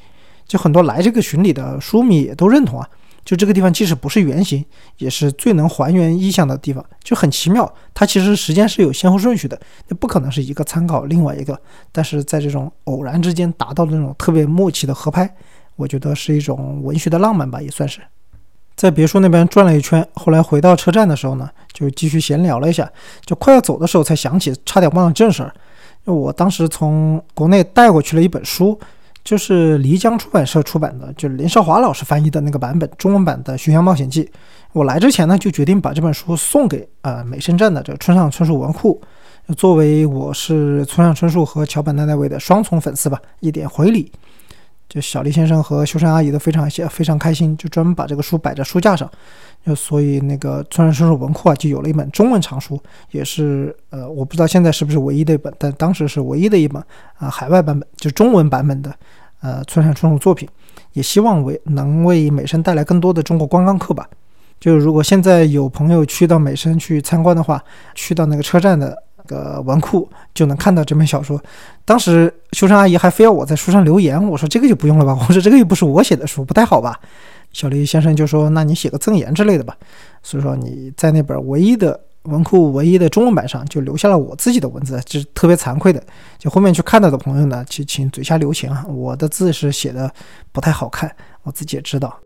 就很多来这个群里的书迷也都认同啊，就这个地方即使不是原型，也是最能还原意象的地方，就很奇妙。它其实时间是有先后顺序的，那不可能是一个参考另外一个，但是在这种偶然之间达到的那种特别默契的合拍，我觉得是一种文学的浪漫吧，也算是。在别墅那边转了一圈，后来回到车站的时候呢，就继续闲聊了一下。就快要走的时候，才想起差点忘了正事儿。我当时从国内带过去了一本书，就是漓江出版社出版的，就是林少华老师翻译的那个版本，中文版的《寻香冒险记》。我来之前呢，就决定把这本书送给呃美深站的这个村上春树文库，作为我是村上春树和桥本奈奈未的双重粉丝吧，一点回礼。就小丽先生和修山阿姨都非常非常开心，就专门把这个书摆在书架上，就所以那个村上春树文库啊，就有了一本中文藏书，也是呃，我不知道现在是不是唯一的一本，但当时是唯一的一本啊，海外版本就中文版本的呃村上春树作品，也希望为能为美声带来更多的中国观光客吧。就如果现在有朋友去到美声去参观的话，去到那个车站的个文库就能看到这本小说。当时修生阿姨还非要我在书上留言，我说这个就不用了吧，我说这个又不是我写的书，不太好吧。小丽先生就说：“那你写个赠言之类的吧。”所以说你在那本唯一的文库唯一的中文版上就留下了我自己的文字，这是特别惭愧的。就后面去看到的朋友呢，请请嘴下留情啊，我的字是写的不太好看，我自己也知道。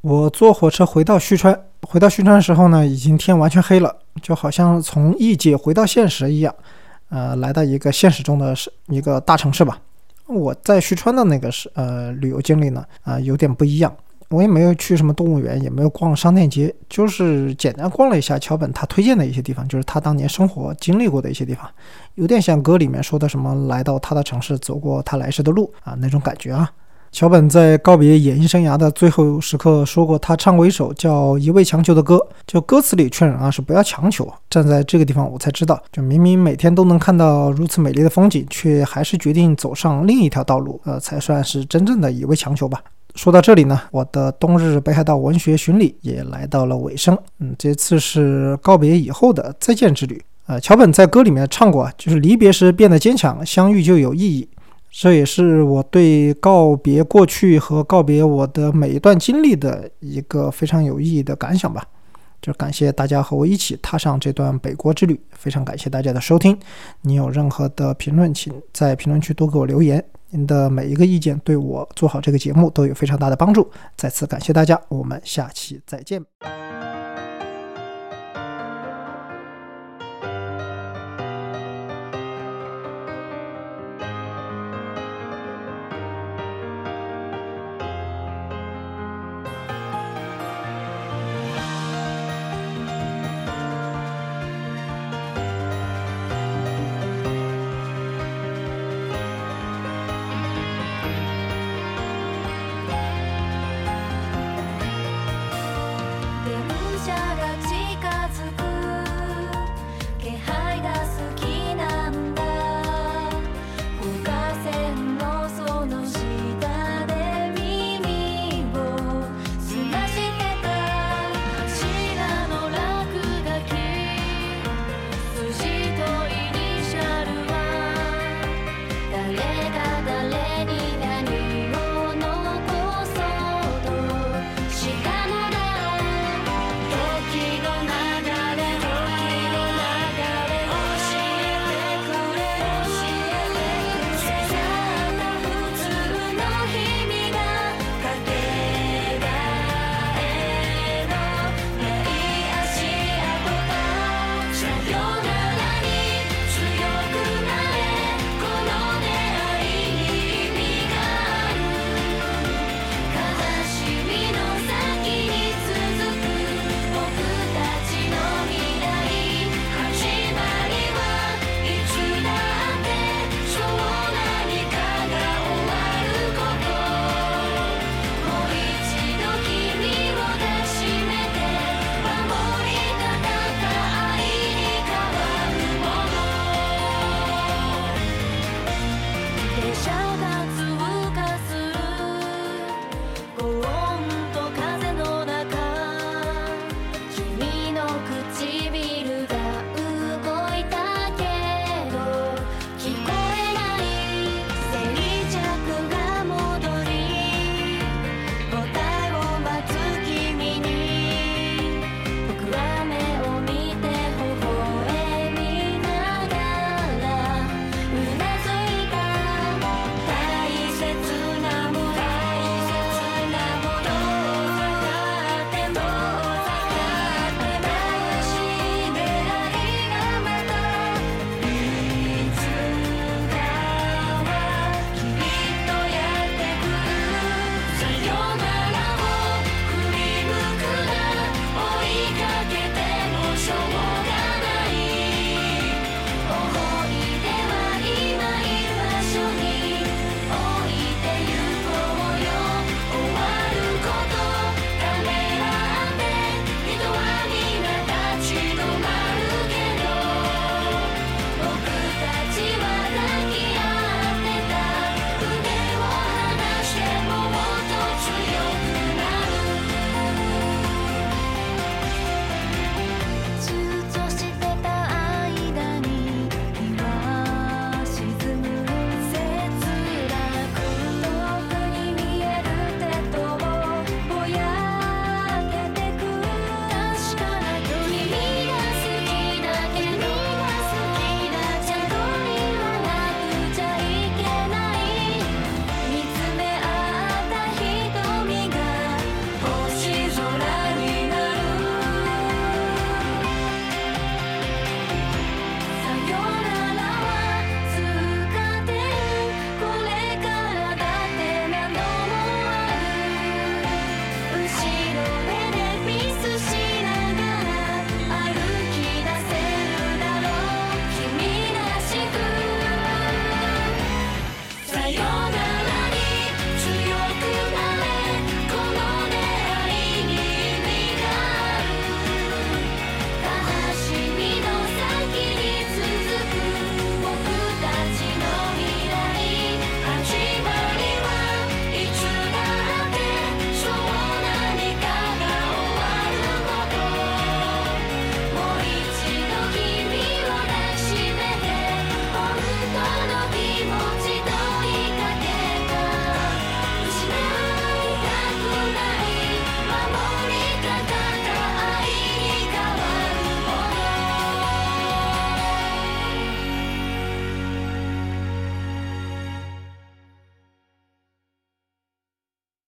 我坐火车回到旭川，回到旭川的时候呢，已经天完全黑了，就好像从异界回到现实一样，呃，来到一个现实中的是一个大城市吧。我在旭川的那个是呃旅游经历呢，啊，有点不一样。我也没有去什么动物园，也没有逛商店街，就是简单逛了一下桥本他推荐的一些地方，就是他当年生活经历过的一些地方，有点像歌里面说的什么来到他的城市，走过他来时的路啊那种感觉啊。桥本在告别演艺生涯的最后时刻说过，他唱过一首叫《一味强求》的歌，就歌词里劝人啊是不要强求。站在这个地方，我才知道，就明明每天都能看到如此美丽的风景，却还是决定走上另一条道路，呃，才算是真正的一味强求吧。说到这里呢，我的冬日北海道文学巡礼也来到了尾声。嗯，这次是告别以后的再见之旅。呃，桥本在歌里面唱过，就是离别时变得坚强，相遇就有意义。这也是我对告别过去和告别我的每一段经历的一个非常有意义的感想吧。就感谢大家和我一起踏上这段北国之旅，非常感谢大家的收听。你有任何的评论，请在评论区多给我留言。您的每一个意见对我做好这个节目都有非常大的帮助。再次感谢大家，我们下期再见。